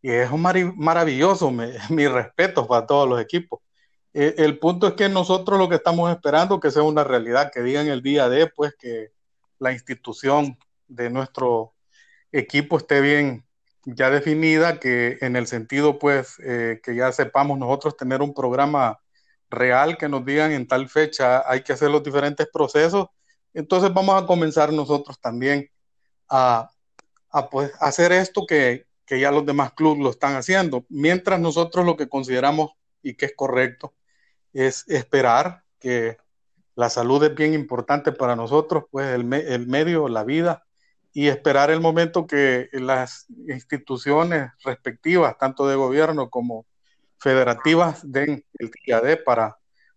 Y es maravilloso, mi respeto para todos los equipos. Eh, el punto es que nosotros lo que estamos esperando que sea una realidad, que digan el día de, pues, que la institución de nuestro equipo esté bien ya definida, que en el sentido, pues, eh, que ya sepamos nosotros tener un programa real, que nos digan en tal fecha hay que hacer los diferentes procesos. Entonces vamos a comenzar nosotros también a, a pues, hacer esto que, que ya los demás clubes lo están haciendo, mientras nosotros lo que consideramos y que es correcto es esperar que la salud es bien importante para nosotros, pues el, el medio, la vida, y esperar el momento que las instituciones respectivas, tanto de gobierno como federativas, den el día para,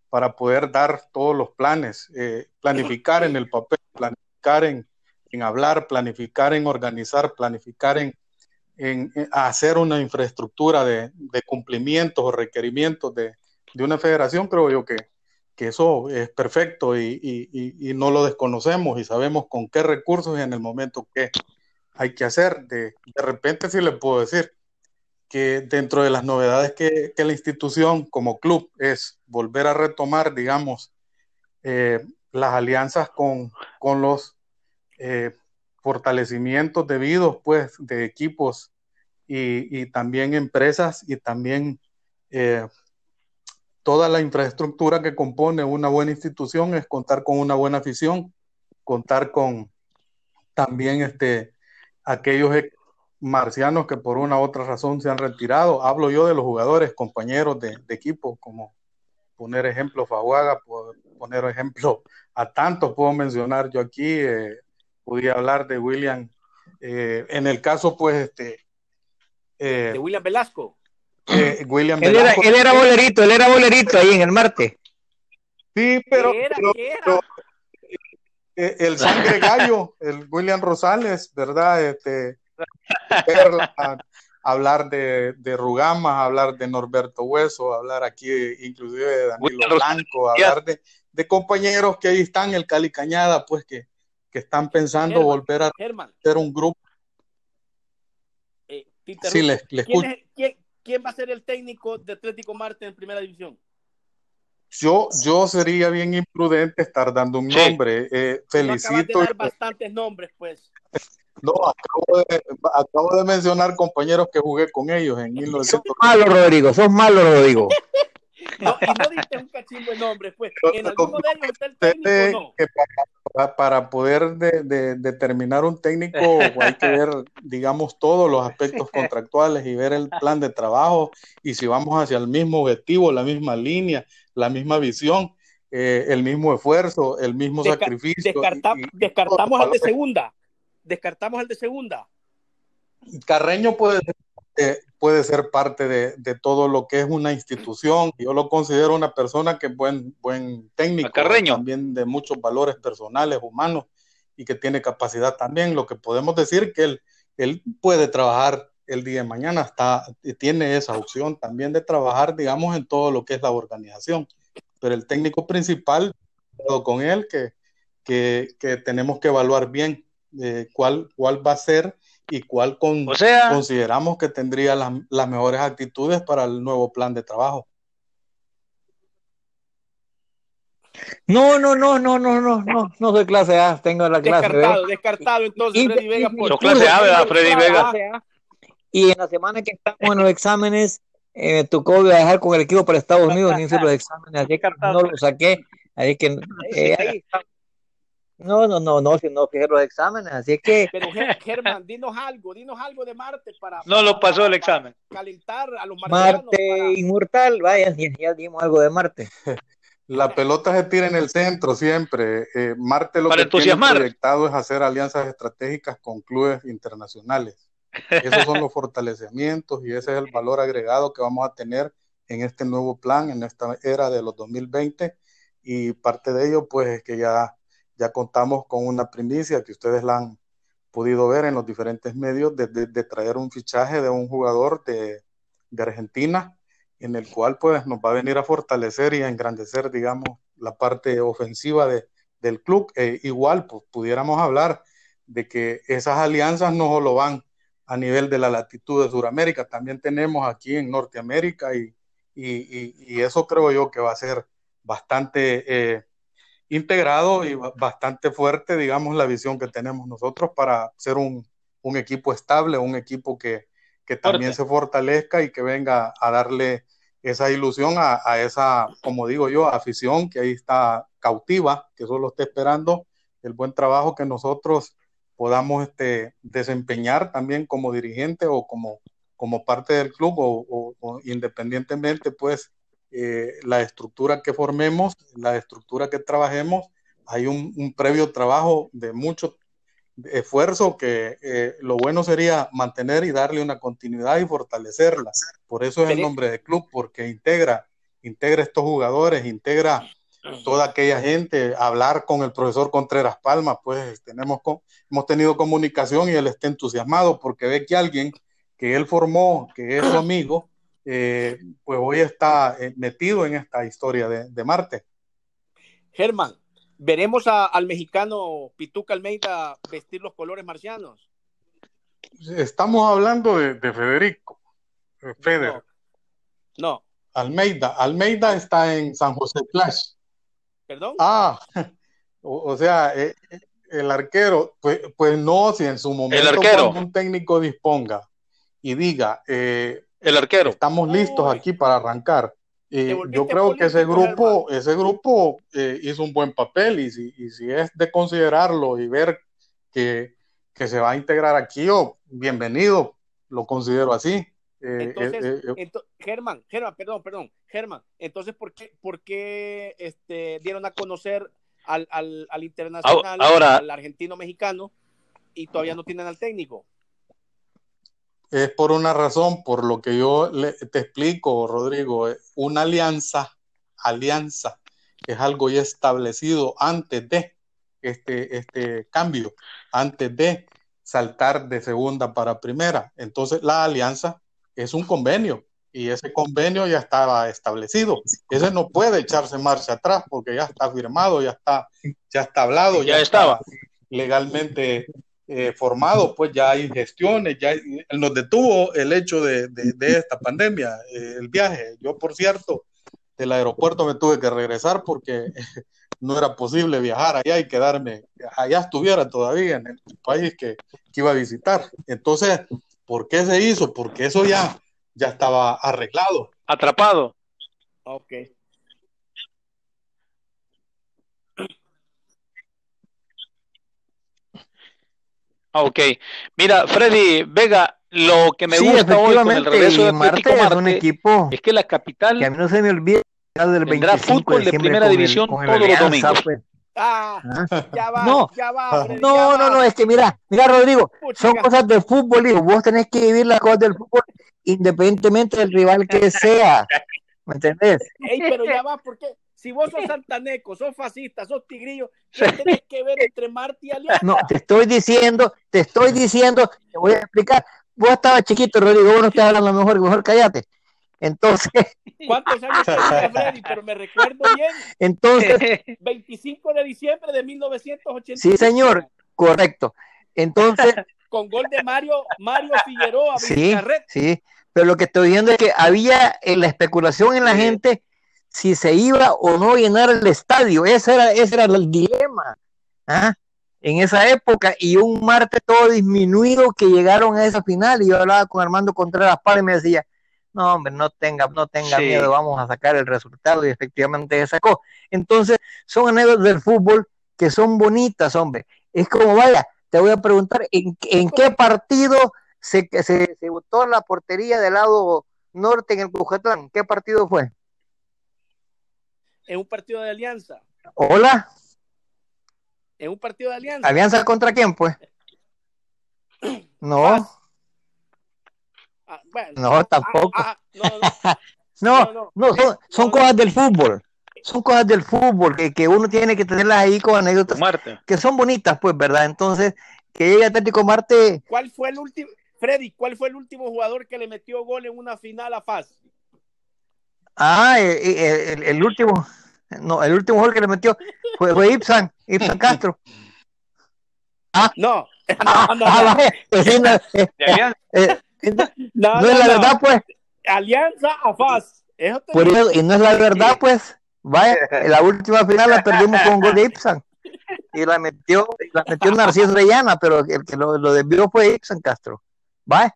para poder dar todos los planes, eh, planificar en el papel, planificar en, en hablar, planificar en organizar, planificar en, en, hacer una infraestructura de, de, cumplimientos o requerimientos de, de, una federación, creo yo que, que eso es perfecto y, y, y, no lo desconocemos y sabemos con qué recursos y en el momento que hay que hacer. De, de repente sí le puedo decir que dentro de las novedades que, que la institución como club es volver a retomar, digamos, eh, las alianzas con, con los eh, fortalecimientos debidos, pues, de equipos y, y también empresas y también eh, toda la infraestructura que compone una buena institución es contar con una buena afición, contar con también este, aquellos marcianos que por una u otra razón se han retirado. Hablo yo de los jugadores, compañeros de, equipo, como poner ejemplo Faguaga, poner ejemplo a tantos puedo mencionar yo aquí, eh, podía hablar de William. Eh, en el caso, pues, este. Eh, de William Velasco. Eh, William él, Velasco. Era, él era bolerito, él era bolerito ahí en el Marte. Sí, pero. ¿Qué era, pero, ¿qué era? pero eh, el sangre gallo, el William Rosales, ¿verdad? Este, hablar de, de Rugama, hablar de Norberto Hueso, hablar aquí inclusive de Danilo Blanco, hablar de, de compañeros que ahí están, el Cali Cañada, pues que, que están pensando Herman, volver a ser un grupo. Eh, sí, les, les ¿Quién, es, ¿quién, ¿quién, va a ser el técnico de Atlético Marte en primera división? Yo, yo sería bien imprudente estar dando un sí. nombre. Eh, felicito. No de dar bastantes nombres, pues. No, acabo de, acabo de, mencionar compañeros que jugué con ellos en 1900. Sos malo, Rodrigo, sos malo, Rodrigo. No, y no diste un cachimbo de nombres, pues. En alguno de ellos está el técnico, no. Que para, para, poder de, de, determinar un técnico hay que ver, digamos, todos los aspectos contractuales y ver el plan de trabajo y si vamos hacia el mismo objetivo, la misma línea, la misma visión, eh, el mismo esfuerzo, el mismo Desca sacrificio. Descarta y, y, descartamos al de segunda. Descartamos al de segunda. Carreño puede ser eh, puede ser parte de, de, todo lo que es una institución. Yo lo considero una persona que es buen, buen técnico, también de muchos valores personales, humanos, y que tiene capacidad también. Lo que podemos decir que él, él puede trabajar el día de mañana, está, tiene esa opción también de trabajar, digamos, en todo lo que es la organización. Pero el técnico principal, con él, que, que, que tenemos que evaluar bien eh, cuál, cuál va a ser y cuál consideramos que tendría las mejores actitudes para el nuevo plan de trabajo. No, no, no, no, no, no, no, no soy clase A, tengo la clase Descartado, descartado entonces Freddy Vega. Por clase A, ¿verdad, Freddy Vega? Y en la semana que estamos en los exámenes, eh, me tocó viajar con el equipo para Estados Unidos, ni hice los exámenes, así que no lo saqué, así que eh, ahí no, no, no, no, si no fijé los exámenes, así que. Pero Germán, dinos algo, dinos algo de Marte para. No lo pasó el examen. Calentar a los marcianos. Marte inmortal, vaya, ya, dimos algo de Marte. La pelota se tira en el centro siempre. Eh, Marte lo que tiene proyectado es hacer alianzas estratégicas con clubes internacionales. Esos son los fortalecimientos y ese es el valor agregado que vamos a tener en este nuevo plan, en esta era de los 2020. Y parte de ello, pues, es que ya ya contamos con una primicia que ustedes la han podido ver en los diferentes medios de, traer un fichaje de un jugador de, Argentina, en el cual pues nos va a venir a fortalecer y a engrandecer, digamos, la parte ofensiva del club. E igual, pues pudiéramos hablar de que esas alianzas no solo van a nivel de la latitud de Sudamérica, también tenemos aquí en Norteamérica y, y, eso creo yo que va a ser bastante eh, integrado y bastante fuerte, digamos, la visión que tenemos nosotros para ser un, equipo estable, un equipo que, también se fortalezca y que venga a darle esa ilusión a, esa, como digo yo, afición que ahí está cautiva, que solo está esperando el buen trabajo que nosotros podamos este, desempeñar también como dirigente o como, como parte del club o, o independientemente, pues, eh, la estructura que formemos, la estructura que trabajemos, hay un, previo trabajo de mucho esfuerzo que eh, lo bueno sería mantener y darle una continuidad y fortalecerla. Por eso es el nombre de club, porque integra, integra estos jugadores, integra toda aquella gente, hablar con el profesor Contreras Palma, pues tenemos hemos tenido comunicación y él está entusiasmado porque ve que alguien que él formó, que es su amigo, eh, pues hoy está eh, metido en esta historia de, Marte. Germán, ¿veremos al mexicano Pituca Almeida vestir los colores marcianos? Estamos hablando de, Federico. Feder. No. Almeida. Almeida está en San José Flash. ¿Perdón? Ah, o, sea, eh, el arquero, pues, pues, no, si en su momento un técnico disponga y diga, eh, el arquero. Estamos listos aquí para arrancar. y yo creo que ese grupo, ese grupo eh, hizo un buen papel y si, y si, es de considerarlo y ver que, que se va a integrar aquí, oh, bienvenido, lo considero así. Eh, entonces, eh, Germán, Germán, perdón, perdón, Germán, entonces, ¿por qué, por qué este, dieron a conocer al, al, al internacional, ahora, al argentino mexicano, y todavía no tienen al técnico? Es por una razón, por lo que yo te explico, Rodrigo, eh, una alianza, alianza, es algo ya establecido antes de este, este cambio, antes de saltar de segunda para primera. Entonces, la alianza es un convenio y ese convenio ya estaba establecido. Ese no puede echarse marcha atrás porque ya está firmado, ya está, ya está hablado, ya, estaba legalmente eh, formado, pues ya hay gestiones, ya nos detuvo el hecho de, esta pandemia, eh, el viaje. Yo, por cierto, del aeropuerto me tuve que regresar porque no era posible viajar allá y quedarme, allá estuviera todavía en el país que, iba a visitar. Entonces, ¿por qué se hizo? Porque eso ya, ya estaba arreglado. Atrapado. Ok. Ok. Mira, Freddy Vega, lo que me gusta hoy con el regreso de Atlético Marte, es, un equipo es que la capital que a mí no se me olvida del tendrá fútbol de, primera división todos los domingos. Pues. Ah, ¿Ah? ya va, no, ya va, Freddy, no, ya no, no, es que mira, mira, Rodrigo, son cosas de fútbol, hijo. Vos tenés que vivir las cosas del fútbol independientemente del rival que sea. ¿Me entendés? Ey, pero ya va, ¿por qué? Si vos sos santaneco, sos fascista, sos tigrillo, ¿qué tenés que ver entre Marte y Alianza? No, te estoy diciendo, te estoy diciendo, te voy a explicar. Vos estabas chiquito, Rodrigo, vos no estás hablando mejor, mejor cállate. Entonces. ¿Cuántos años tenía Freddy? Pero me recuerdo bien. Entonces. 25 de diciembre de 1980. Sí, señor, correcto. Entonces, con gol de Mario, Mario Figueroa. Sí, sí, pero lo que estoy viendo es que había en la especulación en la gente si se iba o no llenar el estadio. Ese era, ese era el dilema. ¿ah? En esa época, y un martes todo disminuido que llegaron a esa final, y yo hablaba con Armando Contreras Párez y me decía, no, hombre, no tenga, no tenga miedo, vamos a sacar el resultado, y efectivamente se sacó. Entonces, son anécdotas del fútbol que son bonitas, hombre. Es como, vaya, te voy a preguntar, ¿en, en qué partido se, se, se votó la portería del lado norte en el Cujatlán? ¿Qué partido fue? En un partido de alianza. Hola. En un partido de alianza. ¿Alianza contra quién, pues? No. Ah, bueno, no, tampoco. ah, ah, no, no, no, no, son, son cosas del fútbol. Son cosas del fútbol que, que uno tiene que tenerlas ahí con anécdotas Marte. que son bonitas, pues, ¿verdad? Entonces, que llegue Atlético Marte. ¿Cuál fue el último, Freddy, cuál fue el último jugador que le metió gol en una final a FAS? Ah, el, el, el último, no, el último gol que le metió fue, fue Ibsan, Ibsan Castro. Ah, no, no, Ah, no, no. eh, eh, eh, es la verdad, pues. Alianza a FAS. Eso te Por eso, y no es la verdad, pues. Vaya, en la última final la perdimos con un gol de Ibsan. Y la metió, la metió Narciso Reyana, pero el que lo, lo desvió fue Ibsan Castro. Vaya.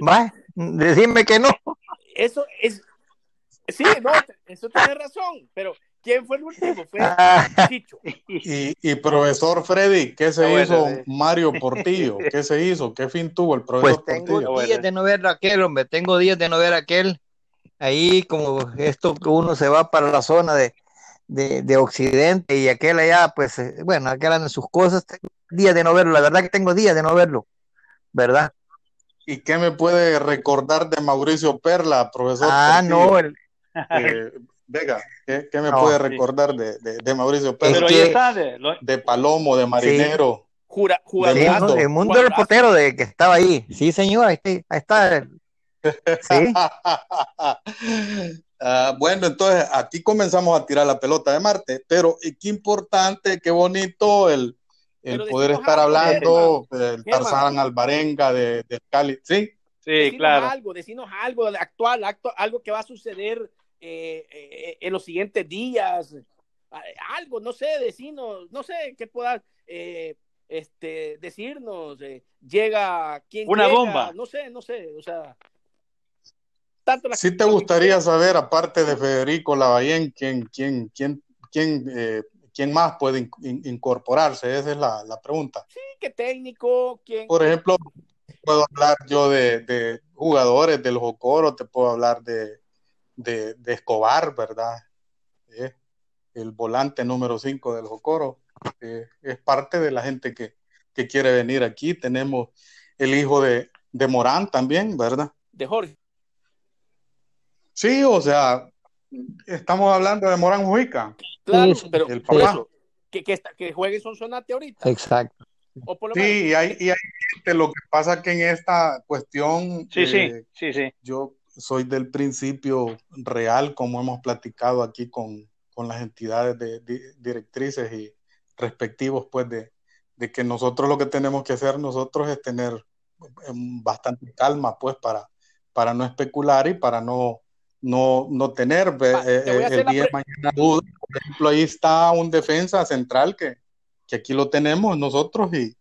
Vaya. Decime que no. Eso es. Sí, no, eso tiene razón. Pero, ¿quién fue el último? Fue Chicho. Y, y profesor Freddy, ¿qué se bueno, hizo sí. Mario Portillo? ¿Qué se hizo? ¿Qué fin tuvo el Pues profesor tengo Portillo? bueno. días de no ver a aquel, hombre. Tengo días de no ver a aquel. Ahí, como esto que uno se va para la zona de, de, de Occidente y aquel allá, pues, eh, bueno, aquel anda en sus cosas. Tengo días de no verlo. La verdad que tengo días de no verlo. ¿Verdad? ¿Y qué me puede recordar de Mauricio Perla, profesor? Ah, Portillo? no. el- Eh, Vega, ¿qué, qué me No, puede sí. recordar de, de- de Mauricio Perla? Pero ahí está. de- lo- De Palomo, de Marinero. Jura, jugadorazo, el mundo del portero de que estaba ahí. Sí, señor, ahí está. Ahí está. Sí. Ah, bueno, entonces aquí comenzamos a tirar la pelota de Marte, pero qué importante, qué bonito el, el poder estar algo, hablando del. Tarzán Alvarenga de, del Cali. Sí, Sí, Decinos claro. algo, decinos algo de actual, acto- algo que va a suceder eh, eh, en los siguientes días. Algo, no sé, decinos, no sé qué puedas eh, este, decirnos. eh, llega, quién Una llega, bomba. No sé, no sé, o sea. Tanto la sí te gustaría saber, aparte de Federico Lavallén, quién, quién, quién, quién, eh, quién más puede in- in- incorporarse, esa es la, la pregunta. Sí, qué técnico, quién. Por ejemplo, puedo hablar yo de, de jugadores del Jocoro, te puedo hablar de, de, de Escobar, ¿verdad? Eh, el volante número 5 del Jocoro. eh, es parte de la gente que, que quiere venir aquí. Tenemos el hijo de, de Morán también, ¿verdad? De Jorge. Sí, o sea, estamos hablando de Morán Mujica. Claro, pero el papá. eso, que, que, está- que juegue Sonsonate ahorita. Exacto. O por lo menos. Sí, y hay, y hay gente, lo que pasa que en esta cuestión, Sí, sí, eh, sí, sí. yo soy del principio real, como hemos platicado aquí con, con las entidades de, de- directrices y respectivos, pues de, de que nosotros lo que tenemos que hacer nosotros es tener eh, bastante calma, pues para, para no especular y para no, no, no tener eh, Va, te voy a eh, el día de mañana dudas. Por ejemplo, ahí está un defensa central que, que aquí lo tenemos nosotros y,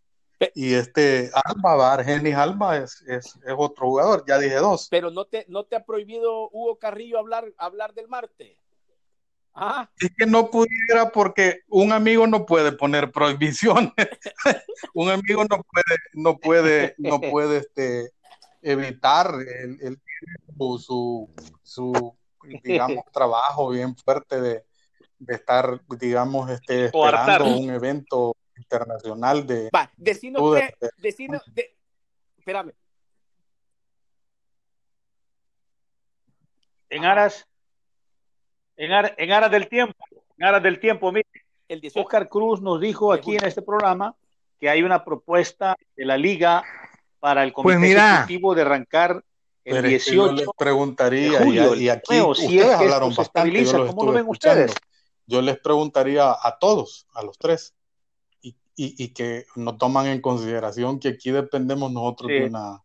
y este Alba, va, Argenis Alba es, es, es otro jugador, ya dije dos. Pero no te, no te ha prohibido Hugo Carrillo hablar, hablar del Marte. Ah, Es que no pudiera porque un amigo no puede poner prohibiciones. un amigo no puede, no puede, no puede este, evitar. Él tiene su, su, digamos, trabajo bien fuerte de, de estar, digamos, este, esperando un evento internacional de, va, decinos Tú de- de, espérame, En aras, en, ar- en aras del tiempo, en aras del tiempo, mire, el 18. Oscar Cruz nos dijo aquí en este programa que hay una propuesta de la liga para el comité Pues mira. ejecutivo de arrancar el Pero es que yo 18 les preguntaría, de julio, y, aquí torneo, si ustedes es que hablaron bastante, yo estabiliza, los ¿cómo lo ven ustedes? Yo les preguntaría a todos, a los tres, ¿y, y, que no toman en consideración que aquí dependemos nosotros de, una,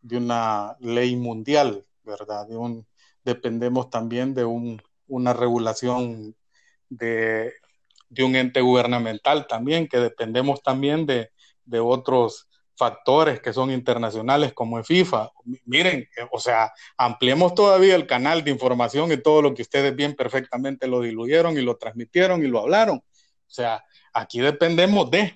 de una ley mundial, ¿verdad? De un, dependemos también de un, una regulación de, de, un ente gubernamental también, que dependemos también de, de otros factores que son internacionales como en FIFA. Miren, eh, o sea, ampliemos todavía el canal de información y todo lo que ustedes bien perfectamente lo diluyeron y lo transmitieron y lo hablaron. O sea, aquí dependemos de,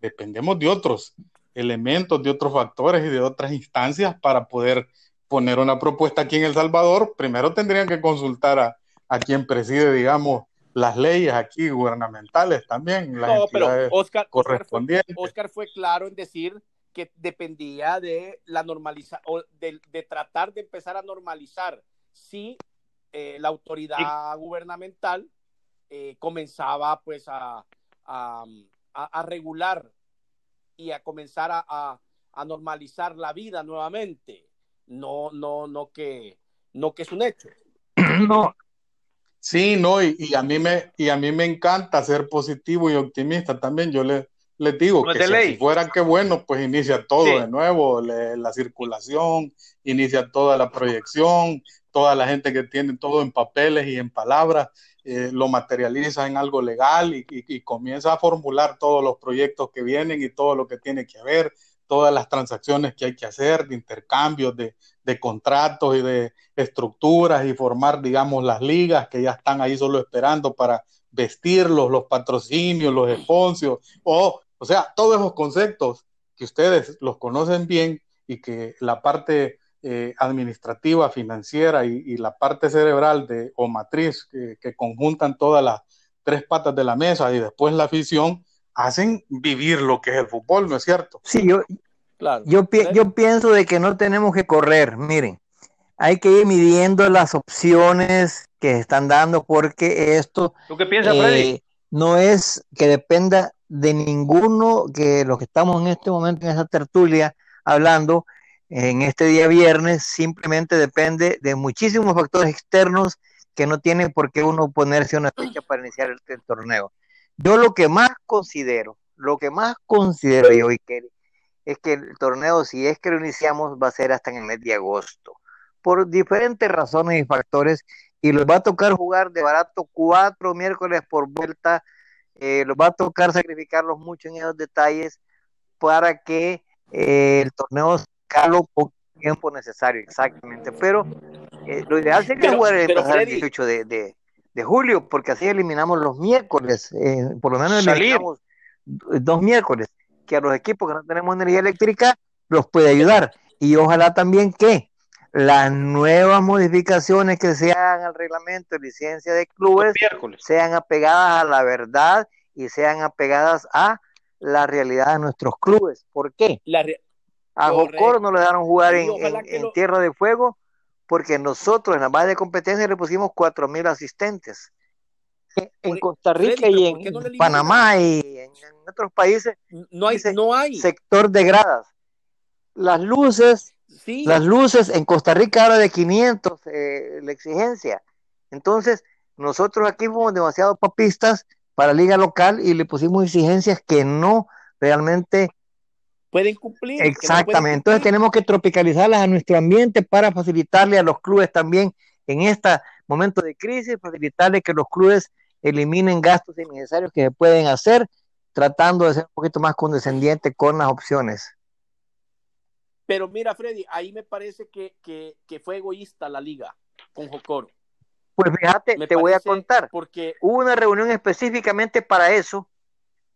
dependemos de otros elementos, de otros factores y de otras instancias para poder poner una propuesta aquí en El Salvador. Primero tendrían que consultar a, a quien preside, digamos, las leyes aquí gubernamentales también, las no, pero Oscar, correspondientes. Oscar fue, claro en decir que dependía de la normalización, de, de, tratar de empezar a normalizar si eh, la autoridad gubernamental eh, comenzaba pues a, a, a, regular y a comenzar a, a, normalizar la vida nuevamente. No, no, no que, no que es un hecho. No, Sí, no, y, y, a mí me, y a mí me encanta ser positivo y optimista también. Yo le, les digo que si, fuera que bueno, pues inicia todo de nuevo, la circulación, inicia toda la proyección, toda la gente que tiene todo en papeles y en palabras, eh, lo materializa en algo legal y, comienza a formular todos los proyectos que vienen y todo lo que tiene que haber, todas las transacciones que hay que hacer, de intercambios, de, contratos y de estructuras y formar, digamos, las ligas que ya están ahí solo esperando para vestirlos, los patrocinios, los sponsors, o, o sea, todos esos conceptos que ustedes los conocen bien y que la parte eh, administrativa, financiera y, la parte cerebral de, o matriz que, que conjuntan todas las tres patas de la mesa y después la afición, hacen vivir lo que es el fútbol, ¿no es cierto? Sí, yo, yo, yo pienso de que no tenemos que correr, miren, hay que ir midiendo las opciones que están dando porque esto ¿Tú qué piensas, Freddy? Eh, no es que dependa de ninguno que los que estamos en este momento en esa tertulia hablando en este día viernes, simplemente depende de muchísimos factores externos que no tienen por qué uno ponerse una fecha para iniciar el, el torneo. Yo lo que más considero, lo que más considero yo que es que el torneo, si es que lo iniciamos, va a ser hasta en el mes de agosto, por diferentes razones y factores, y les va a tocar jugar de barato cuatro miércoles por vuelta, eh, les va a tocar sacrificarlos mucho en esos detalles para que eh, el torneo calo por tiempo necesario, exactamente, pero eh, lo ideal sería jugar el, 18 de, julio, porque así eliminamos los miércoles, por lo menos eliminamos dos miércoles que a los equipos que no tenemos energía eléctrica los puede ayudar. Y ojalá también que las nuevas modificaciones que se hagan al reglamento de licencia de clubes sean apegadas a la verdad y sean apegadas a la realidad de nuestros clubes. ¿Por qué? A Jocoro no le dejaron jugar en, Tierra de Fuego porque nosotros en la base de competencia le pusimos cuatro mil asistentes. En Costa Rica y en Panamá y en, otros países no hay, no hay. sector de gradas. Las luces, las luces en Costa Rica ahora de 500 eh, la exigencia. Entonces, nosotros aquí fuimos demasiado papistas para la liga local y le pusimos exigencias que no realmente pueden cumplir. Exactamente. Entonces tenemos que tropicalizarlas a nuestro ambiente para facilitarle a los clubes también en este momento de crisis, facilitarle que los clubes eliminen gastos innecesarios que se pueden hacer, tratando de ser un poquito más condescendiente con las opciones. Pero mira, Freddy, ahí me parece que, fue egoísta la liga con Jocoro. Pues fíjate, te voy a contar. Porque hubo una reunión específicamente para eso,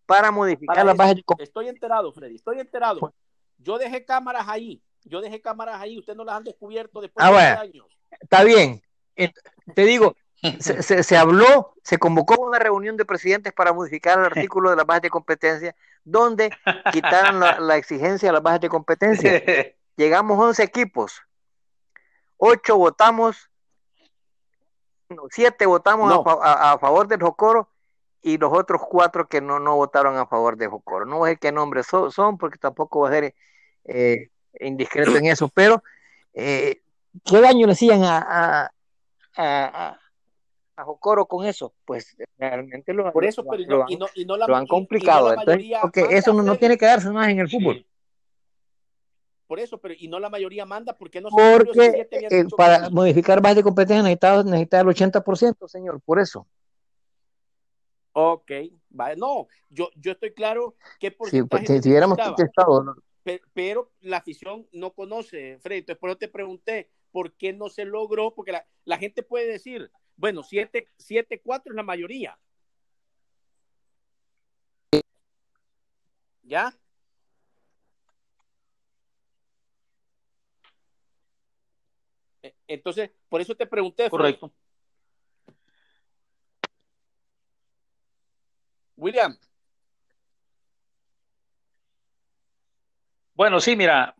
para modificar las bases Estoy enterado, Freddy, estoy enterado. Yo dejé cámaras ahí, yo dejé cámaras ahí, ustedes no las han descubierto después ah, de años. Está bien. Te digo, se, se, habló, se convocó una reunión de presidentes para modificar el artículo de la base de competencia, donde quitaron la, exigencia de las bases de competencia. Llegamos 11 equipos, 8 votamos, 7 votamos a, favor del Jocoro y los otros 4 que no, no votaron a favor de Jocoro. No sé qué nombres son, porque tampoco va a ser eh, indiscreto en eso, pero eh, ¿qué daño le hacían a, a bajo coro con eso, pues realmente lo, Por eso, lo- pero lo no, han- y no, y no la, lo han y no complicado. Entonces, porque eso no, no tiene que darse más en el fútbol. Sí. Por eso, pero y no la mayoría manda, porque no se cumplió ese Porque el eh, para modificar base de competencia necesita, necesita el 80%, señor, por eso. Ok, vale, no, yo, yo estoy claro qué Si, porcentaje si, si hubiéramos contestado, ¿no? pe- pero la afición no conoce, Freddy, entonces por eso te pregunté, ¿por qué no se logró? Porque la, la gente puede decir, bueno, 7-4 es la mayoría. ¿Ya? E- Entonces, por eso te pregunté, Freddy. William, Bueno, sí, mira,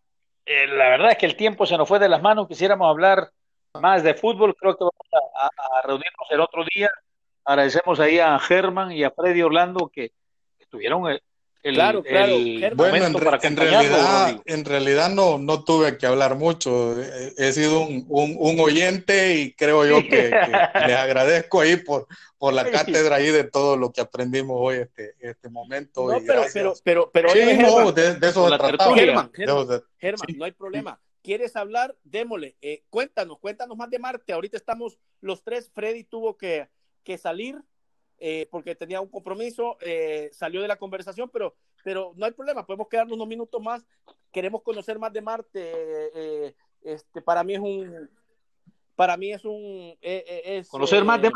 eh, la verdad es que el tiempo se nos fue de las manos. Quisiéramos hablar más de fútbol. Creo que vamos a, a- reunirnos el otro día. Agradecemos ahí a Germán y a Freddy Orlando que, que tuvieron el, Claro, claro, el. Bueno, en, momento re- para en acompañarnos, realidad, en realidad no, no tuve que hablar mucho. He, he sido un, un- un oyente y creo yo que, que les agradezco ahí por, por la cátedra ahí de todo lo que aprendimos hoy este, este momento. no, y pero, pero, pero, pero, Sí, oye, no, Germán, de, de eso se trataba. Germán, Germán, Sí. no hay problema. ¿Quieres hablar? Démosle. Eh, cuéntanos, cuéntanos más de Marte. Ahorita estamos los tres. Freddy tuvo que, que salir eh, porque tenía un compromiso, eh, salió de la conversación, pero, pero no hay problema. Podemos quedarnos unos minutos más. Queremos conocer más de Marte. eh, este, para mí es un, para mí es un, es, Conocer más de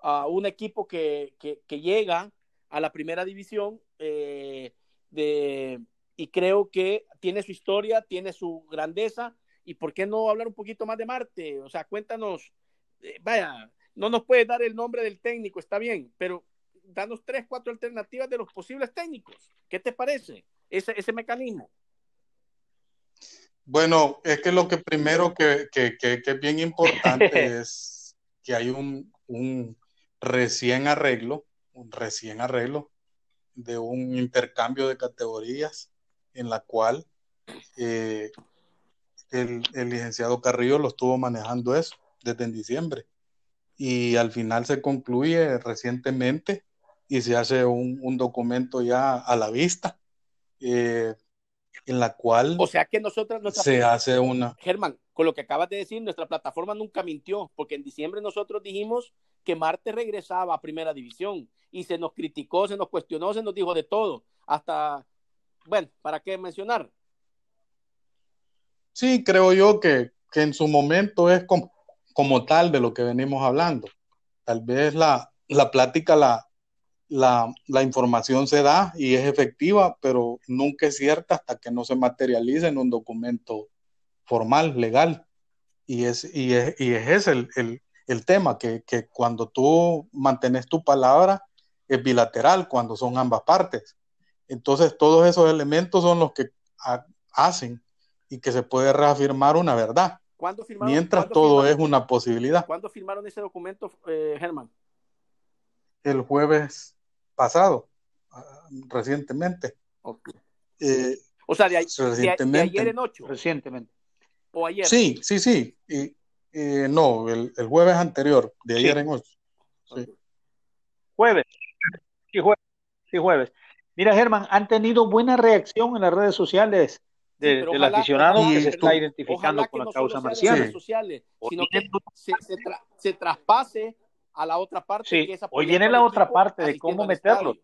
a un equipo que, que, que llega a la primera división de, y creo que tiene su historia, tiene su grandeza. ¿Y por qué no hablar un poquito más de Marte? O sea, cuéntanos, vaya, no nos puedes dar el nombre del técnico, está bien, pero danos tres, cuatro alternativas de los posibles técnicos. ¿Qué te parece ese, ese mecanismo? Bueno, es que lo que primero que, que, que, que es bien importante es que hay un, un recién arreglo, un recién arreglo de un intercambio de categorías en la cual eh, el, el licenciado Carrillo lo estuvo manejando eso desde en diciembre y al final se concluye recientemente y se hace un, un documento ya a la vista eh, en la cual O sea que nuestra se hace una Germán, con lo que acabas de decir, nuestra plataforma nunca mintió, porque en diciembre nosotros dijimos que Marte regresaba a primera división y se nos criticó, se nos cuestionó, se nos dijo de todo, hasta, bueno, ¿para qué mencionar? Sí, creo yo que, que en su momento es como, como tal de lo que venimos hablando. Tal vez la, la plática, la, la, la información se da y es efectiva, pero nunca es cierta hasta que no se materialice en un documento formal, legal. Y es, y es, y es ese el, el, el tema, que, que cuando tú mantienes tu palabra es bilateral, cuando son ambas partes. Entonces, todos esos elementos son los que ha- hacen y que se puede reafirmar una verdad, ¿Cuándo firmaron, mientras ¿cuándo todo firmaron- es una posibilidad. ¿Cuándo firmaron ese documento, eh, Germán? El jueves pasado, ah, recientemente, eh, O sea, de, a- de- ayer en ocho, Recientemente. o ayer. Sí, sí, sí. Y, eh, no, el, el jueves anterior, de Sí. ayer en ocho. Sí. Jueves. Sí, jueves. Sí, jueves. Mira, Germán, han tenido buena reacción en las redes sociales de- Sí, pero del ojalá- aficionado ojalá que Y se está identificando con la no causa redes sociales, sino que se, se, tra- se traspase a la otra parte. Sí, que es hoy viene la otra parte de cómo meterlo.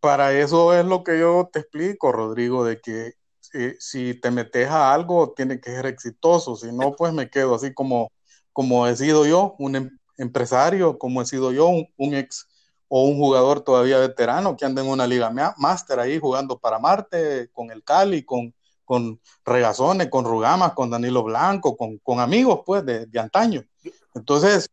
Para eso es lo que yo te explico, Rodrigo, de que si, si te metes a algo, tiene que ser exitoso. Si no, pues me quedo así como, como he sido yo, un em- empresario, como he sido yo, un, un ex o un jugador todavía veterano que anda en una liga máster ahí jugando para Marte, con el Cali, con, con Regazones, con Rugamas, con Danilo Blanco, con, con amigos pues de, de antaño. Entonces,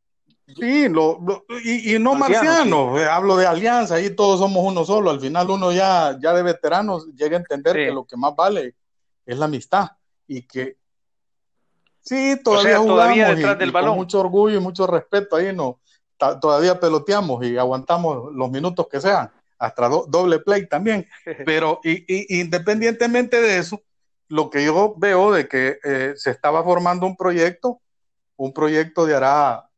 sí, lo, lo- y, y no Marciano, eh, hablo de alianza, ahí todos somos uno solo, al final uno ya, ya de veteranos llega a entender Sí. que lo que más vale es la amistad y que sí, todavía sea, todavía jugamos detrás y- del y con balón. mucho orgullo y mucho respeto ahí no, todavía peloteamos y aguantamos los minutos que sean, hasta do- doble play también, pero y, y- independientemente de eso, lo que yo veo de que eh, se estaba formando un proyecto, un proyecto de hará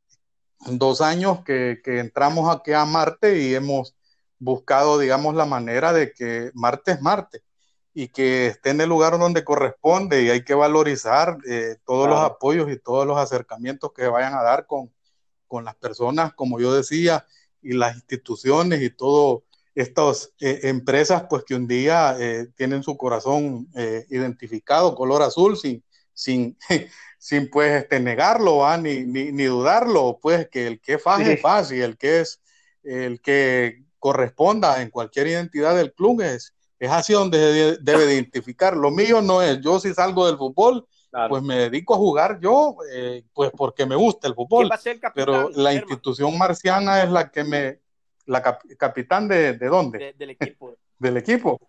dos años que, que entramos aquí a Marte y hemos buscado, digamos, la manera de que Marte es Marte y que esté en el lugar donde corresponde y hay que valorizar eh, todos los apoyos y todos los acercamientos que vayan a dar con, con las personas, como yo decía, y las instituciones y todo estas eh, empresas, pues que un día eh, tienen su corazón identificado, color azul, sin, sin, sin pues este, negarlo, Ni, ni, ni, dudarlo, pues que el que es fácil es fácil, el que es el que corresponda en cualquier identidad del club es, es así donde debe, identificar. Lo mío no es, yo si salgo del fútbol, pues me dedico a jugar yo, eh, pues porque me gusta el fútbol. pero la institución marciana es la que me, la capitán de, de dónde? del equipo. del equipo.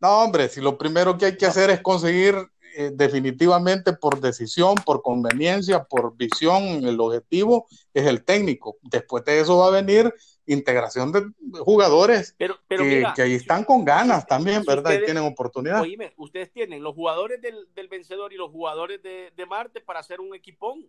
No, hombre, si lo primero que hay que hacer es conseguir eh, definitivamente por decisión, por conveniencia, por visión, el objetivo es el técnico. Después de eso va a venir integración de jugadores pero, pero que, que, ahí están con ganas también, ¿verdad? y tienen oportunidad. Oíme, ustedes tienen los jugadores del, del vencedor y los jugadores de, de, Marte para hacer un equipón.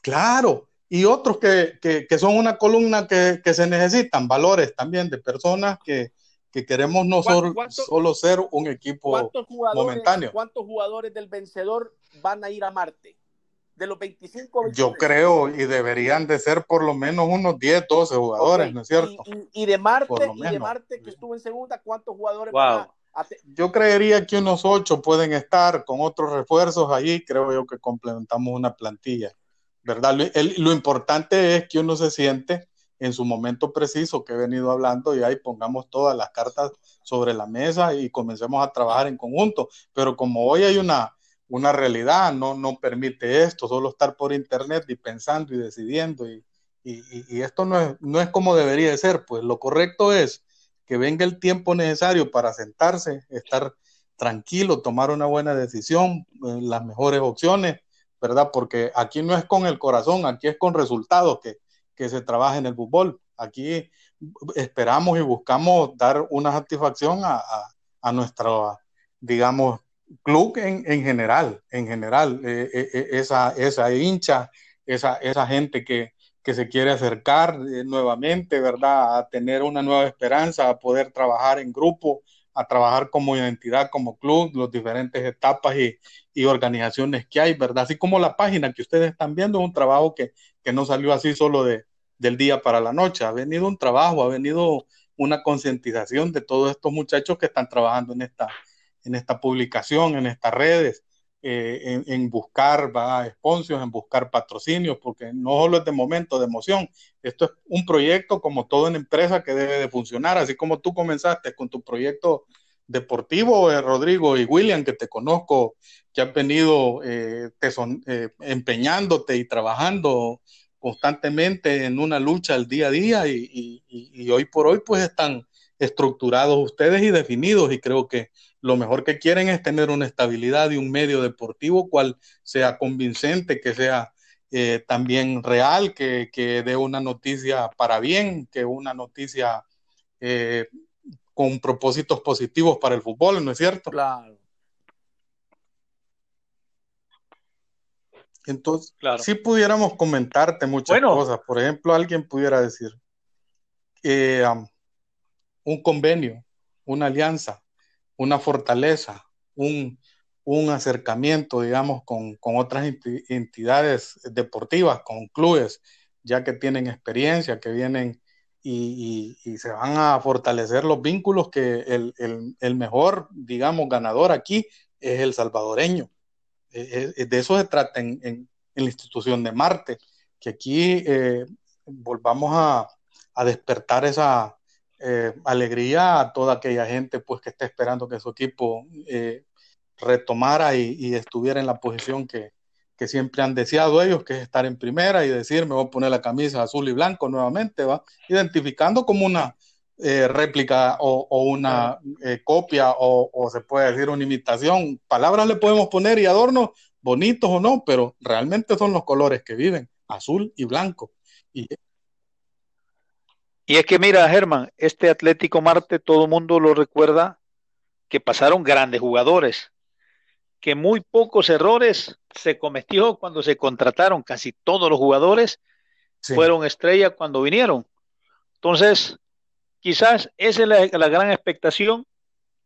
Claro, y otros que, que, que son una columna que, se necesitan, valores también de personas que, que queremos no solo ser un equipo momentáneo. ¿Cuántos jugadores del vencedor van a ir a Marte? De los 25. Yo creo, y deberían de ser por lo menos unos 10, 12 jugadores, ¿no es cierto? Y, de Marte, y de Marte que estuvo en segunda, ¿cuántos jugadores van a, Yo creería que unos 8 pueden estar con otros refuerzos ahí, creo yo que complementamos una plantilla, ¿verdad? lo importante es que uno se siente en su momento preciso que he venido hablando y ahí pongamos todas las cartas sobre la mesa y comencemos a trabajar en conjunto. Pero como hoy hay una, una realidad, no, no permite esto, solo estar por internet y pensando y decidiendo y, y, esto no es, no es como debería de ser, pues lo correcto es que venga el tiempo necesario para sentarse, estar tranquilo, tomar una buena decisión, eh, las mejores opciones, ¿verdad? Porque aquí no es con el corazón, aquí es con resultados que, que se trabaja en el fútbol. Aquí esperamos y buscamos dar una satisfacción a, a, nuestro, digamos, club en, en general, en general, eh, eh, eh, esa, esa hincha, esa, esa gente que, que se quiere acercar nuevamente, ¿verdad? A tener una nueva esperanza, a poder trabajar en grupo, a trabajar como identidad, como club, las diferentes etapas y, y, organizaciones que hay, ¿verdad? Así como la página que ustedes están viendo es un trabajo que, que no salió así solo de, del día para la noche. Ha venido un trabajo, ha venido una concientización de todos estos muchachos que están trabajando en esta, en esta publicación, en estas redes, eh, en, buscar ¿va? sponsors, en buscar patrocinios, porque no solo es de momento, de emoción. Esto es un proyecto como todo en empresa que debe de funcionar, así como tú comenzaste con tu proyecto deportivo, eh, Rodrigo y William, que te conozco, que han venido eh, te son, empeñándote y trabajando constantemente en una lucha al día a día y, hoy por hoy pues están estructurados ustedes y definidos y creo que lo mejor que quieren es tener una estabilidad y un medio deportivo cual sea convincente, que sea eh, también real, que, dé una noticia para bien, que una noticia eh, con propósitos positivos para el fútbol, ¿no es cierto? Claro. Entonces, si pudiéramos comentarte muchas cosas. Por ejemplo, alguien pudiera decir um, un convenio, una alianza, una fortaleza, un, acercamiento, digamos, con, otras entidades deportivas, con clubes, ya que tienen experiencia, que vienen y, se van a fortalecer los vínculos que el, mejor, digamos, ganador aquí es el salvadoreño. Eh, eh, de eso se trata en, la institución de Marte, que aquí eh, volvamos a, despertar esa alegría a toda aquella gente pues, que está esperando que su equipo retomara y, estuviera en la posición que, siempre han deseado ellos, que es estar en primera y decir, me voy a poner la camisa azul y blanco nuevamente, va identificando como una eh, réplica o, una eh, copia o, se puede decir una imitación. Palabras le podemos poner y adornos, bonitos o no, pero realmente son los colores que viven, azul y blanco. Y, y es que mira, Germán, este Atlético Marte, todo el mundo lo recuerda que pasaron grandes jugadores. que muy pocos errores se cometió cuando se contrataron. Casi todos los jugadores fueron estrellas cuando vinieron. Entonces, quizás esa es la, la, gran expectación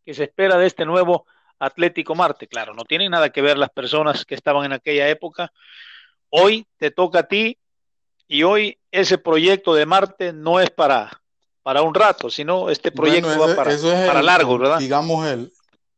que se espera de este nuevo Atlético Marte. Claro, no tienen nada que ver las personas que estaban en aquella época. Hoy te toca a ti y hoy ese proyecto de Marte no es para, para un rato, sino este proyecto va para, para largo, ¿verdad? Digamos, el,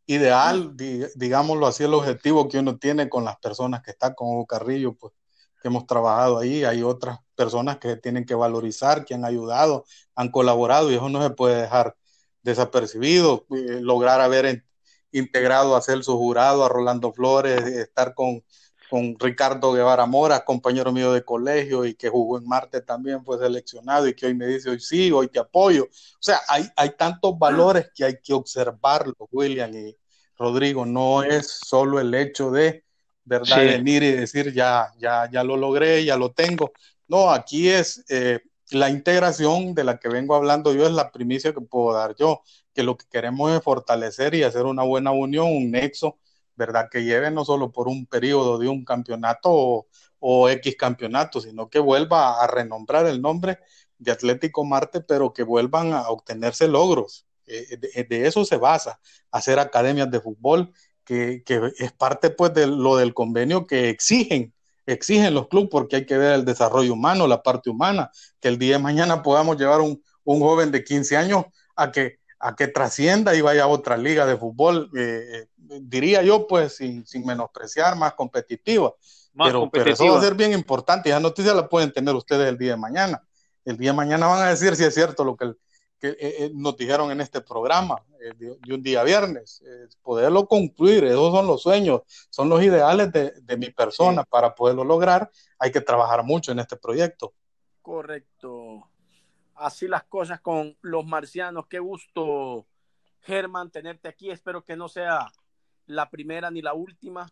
ideal, digámoslo así, el objetivo que uno tiene con las personas que están con Hugo Carrillo, pues que hemos trabajado ahí, hay otras personas que tienen que valorizar, que han ayudado, han colaborado y eso no se puede dejar desapercibido, eh, lograr haber integrado a Celso Jurado, a Rolando Flores, estar con con Ricardo Guevara Mora, compañero mío de colegio y que jugó en Marte también, fue seleccionado y que hoy me dice, hoy sí, hoy te apoyo. O sea, hay, hay tantos valores que hay que observarlo, William y Rodrigo. No es solo el hecho de, ¿verdad? Venir y decir, ya, ya, ya lo logré, ya lo tengo. No, aquí es eh, la integración de la que vengo hablando yo, es la primicia que puedo dar yo, que lo que queremos es fortalecer y hacer una buena unión, un nexo ¿verdad? Que lleve no solo por un periodo de un campeonato o, X campeonato, sino que vuelva a renombrar el nombre de Atlético Marte, pero que vuelvan a obtenerse logros. Eh, de, eso se basa, hacer academias de fútbol, que, que, es parte pues de lo del convenio que exigen, exigen los clubes, porque hay que ver el desarrollo humano, la parte humana, que el día de mañana podamos llevar un, un joven de 15 años a que a que trascienda y vaya a otra liga de fútbol, eh, eh, diría yo, pues sin, sin menospreciar, más competitiva. pero, eso va a ser bien importante y esa noticia la pueden tener ustedes el día de mañana. El día de mañana van a decir si es cierto lo que, que eh, nos dijeron en este programa de, un día viernes. poderlo concluir, esos son los sueños, son los ideales de, de mi persona. Para poderlo lograr hay que trabajar mucho en este proyecto. Correcto así las cosas con los marcianos. Qué gusto, Germán, tenerte aquí. Espero que no sea la primera ni la última.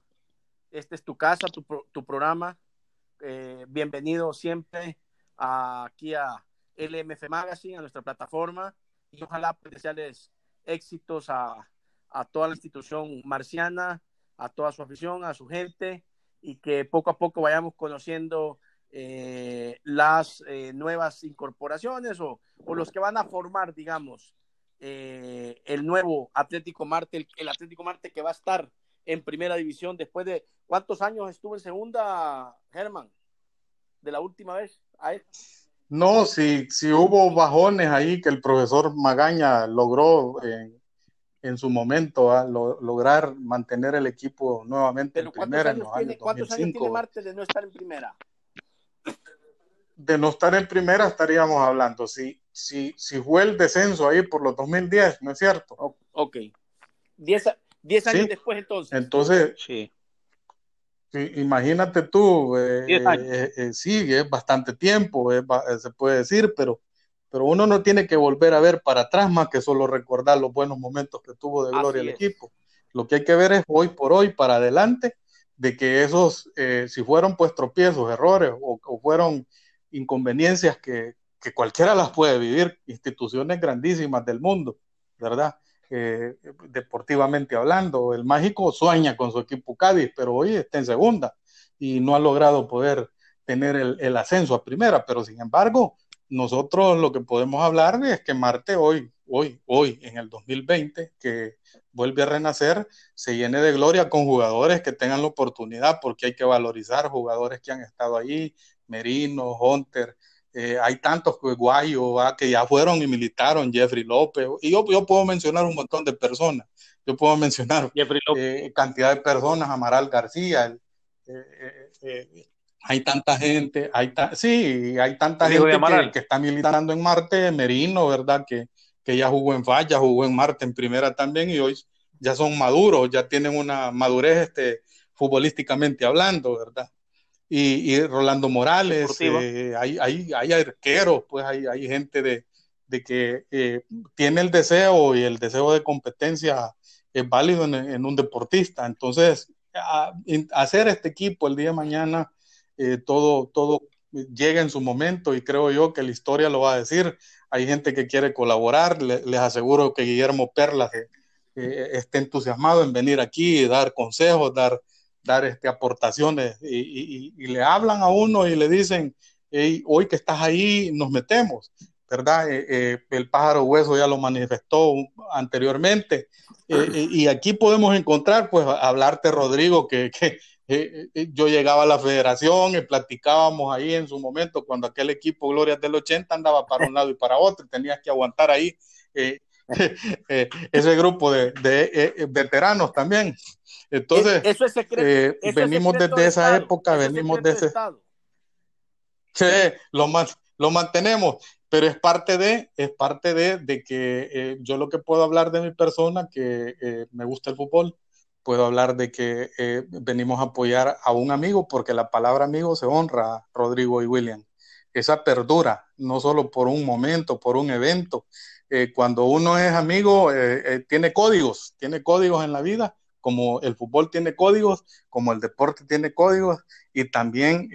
Este es tu casa, tu, programa. Eh, bienvenido siempre aquí a LMF Magazine, a nuestra plataforma. Y ojalá desearles éxitos a, a toda la institución marciana, a toda su afición, a su gente, y que poco a poco vayamos conociendo eh, las eh, nuevas incorporaciones o, los que van a formar, digamos, eh, el nuevo Atlético Marte, el, Atlético Marte que va a estar en primera división después de cuántos años estuvo en segunda, Germán, de la última vez No, si, si hubo bajones ahí que el profesor Magaña logró en, su momento ¿ah? lograr mantener el equipo nuevamente en primera. ¿Cuántos años tiene Marte de no estar en primera? De no estar en primera estaríamos hablando. Si, si, si fue el descenso ahí por los 2010, ¿no es cierto? Ok. Diez, años después entonces. Entonces, sí. imagínate tú, eh, eh, eh, sí, es bastante tiempo, se puede decir, pero, pero uno no tiene que volver a ver para atrás más que solo recordar los buenos momentos que tuvo de gloria el equipo. Lo que hay que ver es hoy por hoy para adelante, de que esos, si fueron pues tropiezos, errores o, o fueron inconveniencias que, que cualquiera las puede vivir, instituciones grandísimas del mundo, ¿verdad? Eh, deportivamente hablando, el mágico sueña con su equipo Cádiz, pero hoy está en segunda y no ha logrado poder tener el, el, ascenso a primera, pero sin embargo, nosotros lo que podemos hablar es que Marte hoy, hoy, hoy, en el 2020, que vuelve a renacer, se llene de gloria con jugadores que tengan la oportunidad, porque hay que valorizar jugadores que han estado ahí, Merino, Hunter, eh, hay tantos guayos que ya fueron y militaron, Jeffrey López, y yo, yo puedo mencionar un montón de personas, yo puedo mencionar eh, cantidad de personas, Amaral García, eh, hay tanta gente, hay sí, hay tanta gente que, está militando en Marte, Merino, ¿verdad? Que, que ya jugó en Falla, jugó en Marte en primera también y hoy ya son maduros, ya tienen una madurez este, futbolísticamente hablando, ¿verdad? Y, Rolando Morales, eh, hay, hay, hay, arqueros, pues hay, hay gente de, de que eh, tiene el deseo y el deseo de competencia es válido en, un deportista. Entonces, hacer este equipo el día de mañana, eh, todo, todo llega en su momento y creo yo que la historia lo va a decir. Hay gente que quiere colaborar, les aseguro que Guillermo Perla eh, esté entusiasmado en venir aquí y dar consejos, dar, dar este, aportaciones y, le hablan a uno y le dicen, hoy que estás ahí nos metemos, ¿verdad? Eh, eh, el pájaro hueso ya lo manifestó anteriormente y aquí podemos encontrar, pues, hablarte, Rodrigo, que, que yo llegaba a la federación y platicábamos ahí en su momento cuando aquel equipo Gloria del 80 andaba para un lado y para otro, tenías que aguantar ahí Eh, ese grupo de, eh, eh, veteranos también. Entonces, eso es secreto, venimos desde esa época, venimos desde... Sí, lo, lo mantenemos, pero es parte de, es parte de, de que yo lo que puedo hablar de mi persona, que me gusta el fútbol, puedo hablar de que venimos a apoyar a un amigo, porque la palabra amigo se honra, Rodrigo y William. Esa perdura, no solo por un momento, por un evento, eh, cuando uno es amigo, eh, eh, tiene códigos, tiene códigos en la vida, como el fútbol tiene códigos, como el deporte tiene códigos, y también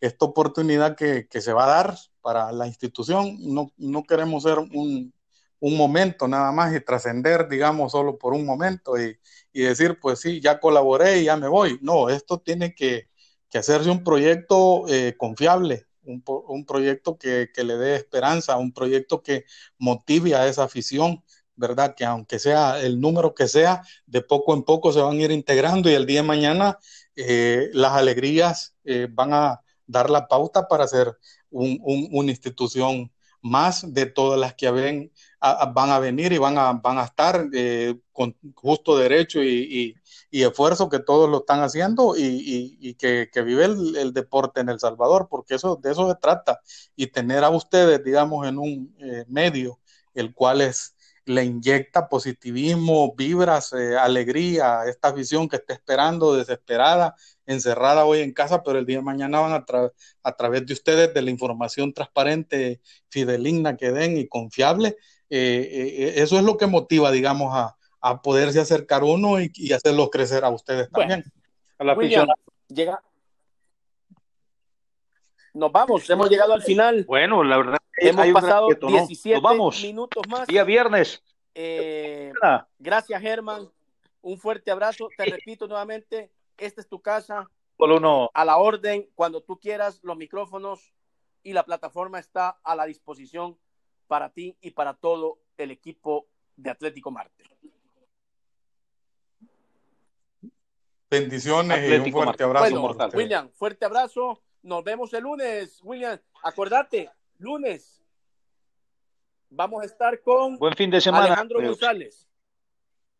esta oportunidad que, que, se va a dar para la institución, no, no queremos ser un, un, momento nada más y trascender, digamos, solo por un momento y, y, decir, pues sí, ya colaboré y ya me voy. No, esto tiene que, que hacerse un proyecto confiable, un, un proyecto que, que, le dé esperanza, un proyecto que motive a esa afición, ¿verdad? Que aunque sea el número que sea, de poco en poco se van a ir integrando y el día de mañana eh, las alegrías eh, van a dar la pauta para ser un, un, una institución más de todas las que ven, van a venir y van a, van a estar eh, con justo derecho y, y, y, esfuerzo que todos lo están haciendo y, y que, que, vive el, deporte en El Salvador, porque eso, de eso se trata. Y tener a ustedes, digamos, en un eh, medio, el cual es, le inyecta positivismo, vibras, eh, alegría, esta visión que está esperando, desesperada, encerrada hoy en casa, pero el día de mañana van a, tra a través de ustedes, de la información transparente, fideligna que den y confiable, eh, eh, eso es lo que motiva, digamos, a, a poderse acercar uno y, y, hacerlos crecer a ustedes también. Bueno, a la William, llega. Nos vamos, hemos llegado al final. Bueno, la verdad. Hemos pasado 17 Nos vamos. minutos más. Día viernes. Eh, gracias, Germán. Un fuerte abrazo. Te repito nuevamente, esta es tu casa. Uno. A la orden, cuando tú quieras, los micrófonos y la plataforma está a la disposición para ti y para todo el equipo de Atlético Marte. Bendiciones Atlético y un fuerte abrazo. Bueno, William, fuerte abrazo. Nos vemos el lunes, William. Acordate, lunes vamos a estar con Buen fin de semana, Alejandro González.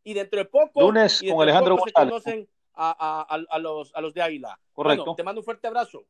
Y dentro de poco, lunes con Alejandro González. conocen a, a, a, los, a los de Águila. Correcto. Bueno, te mando un fuerte abrazo.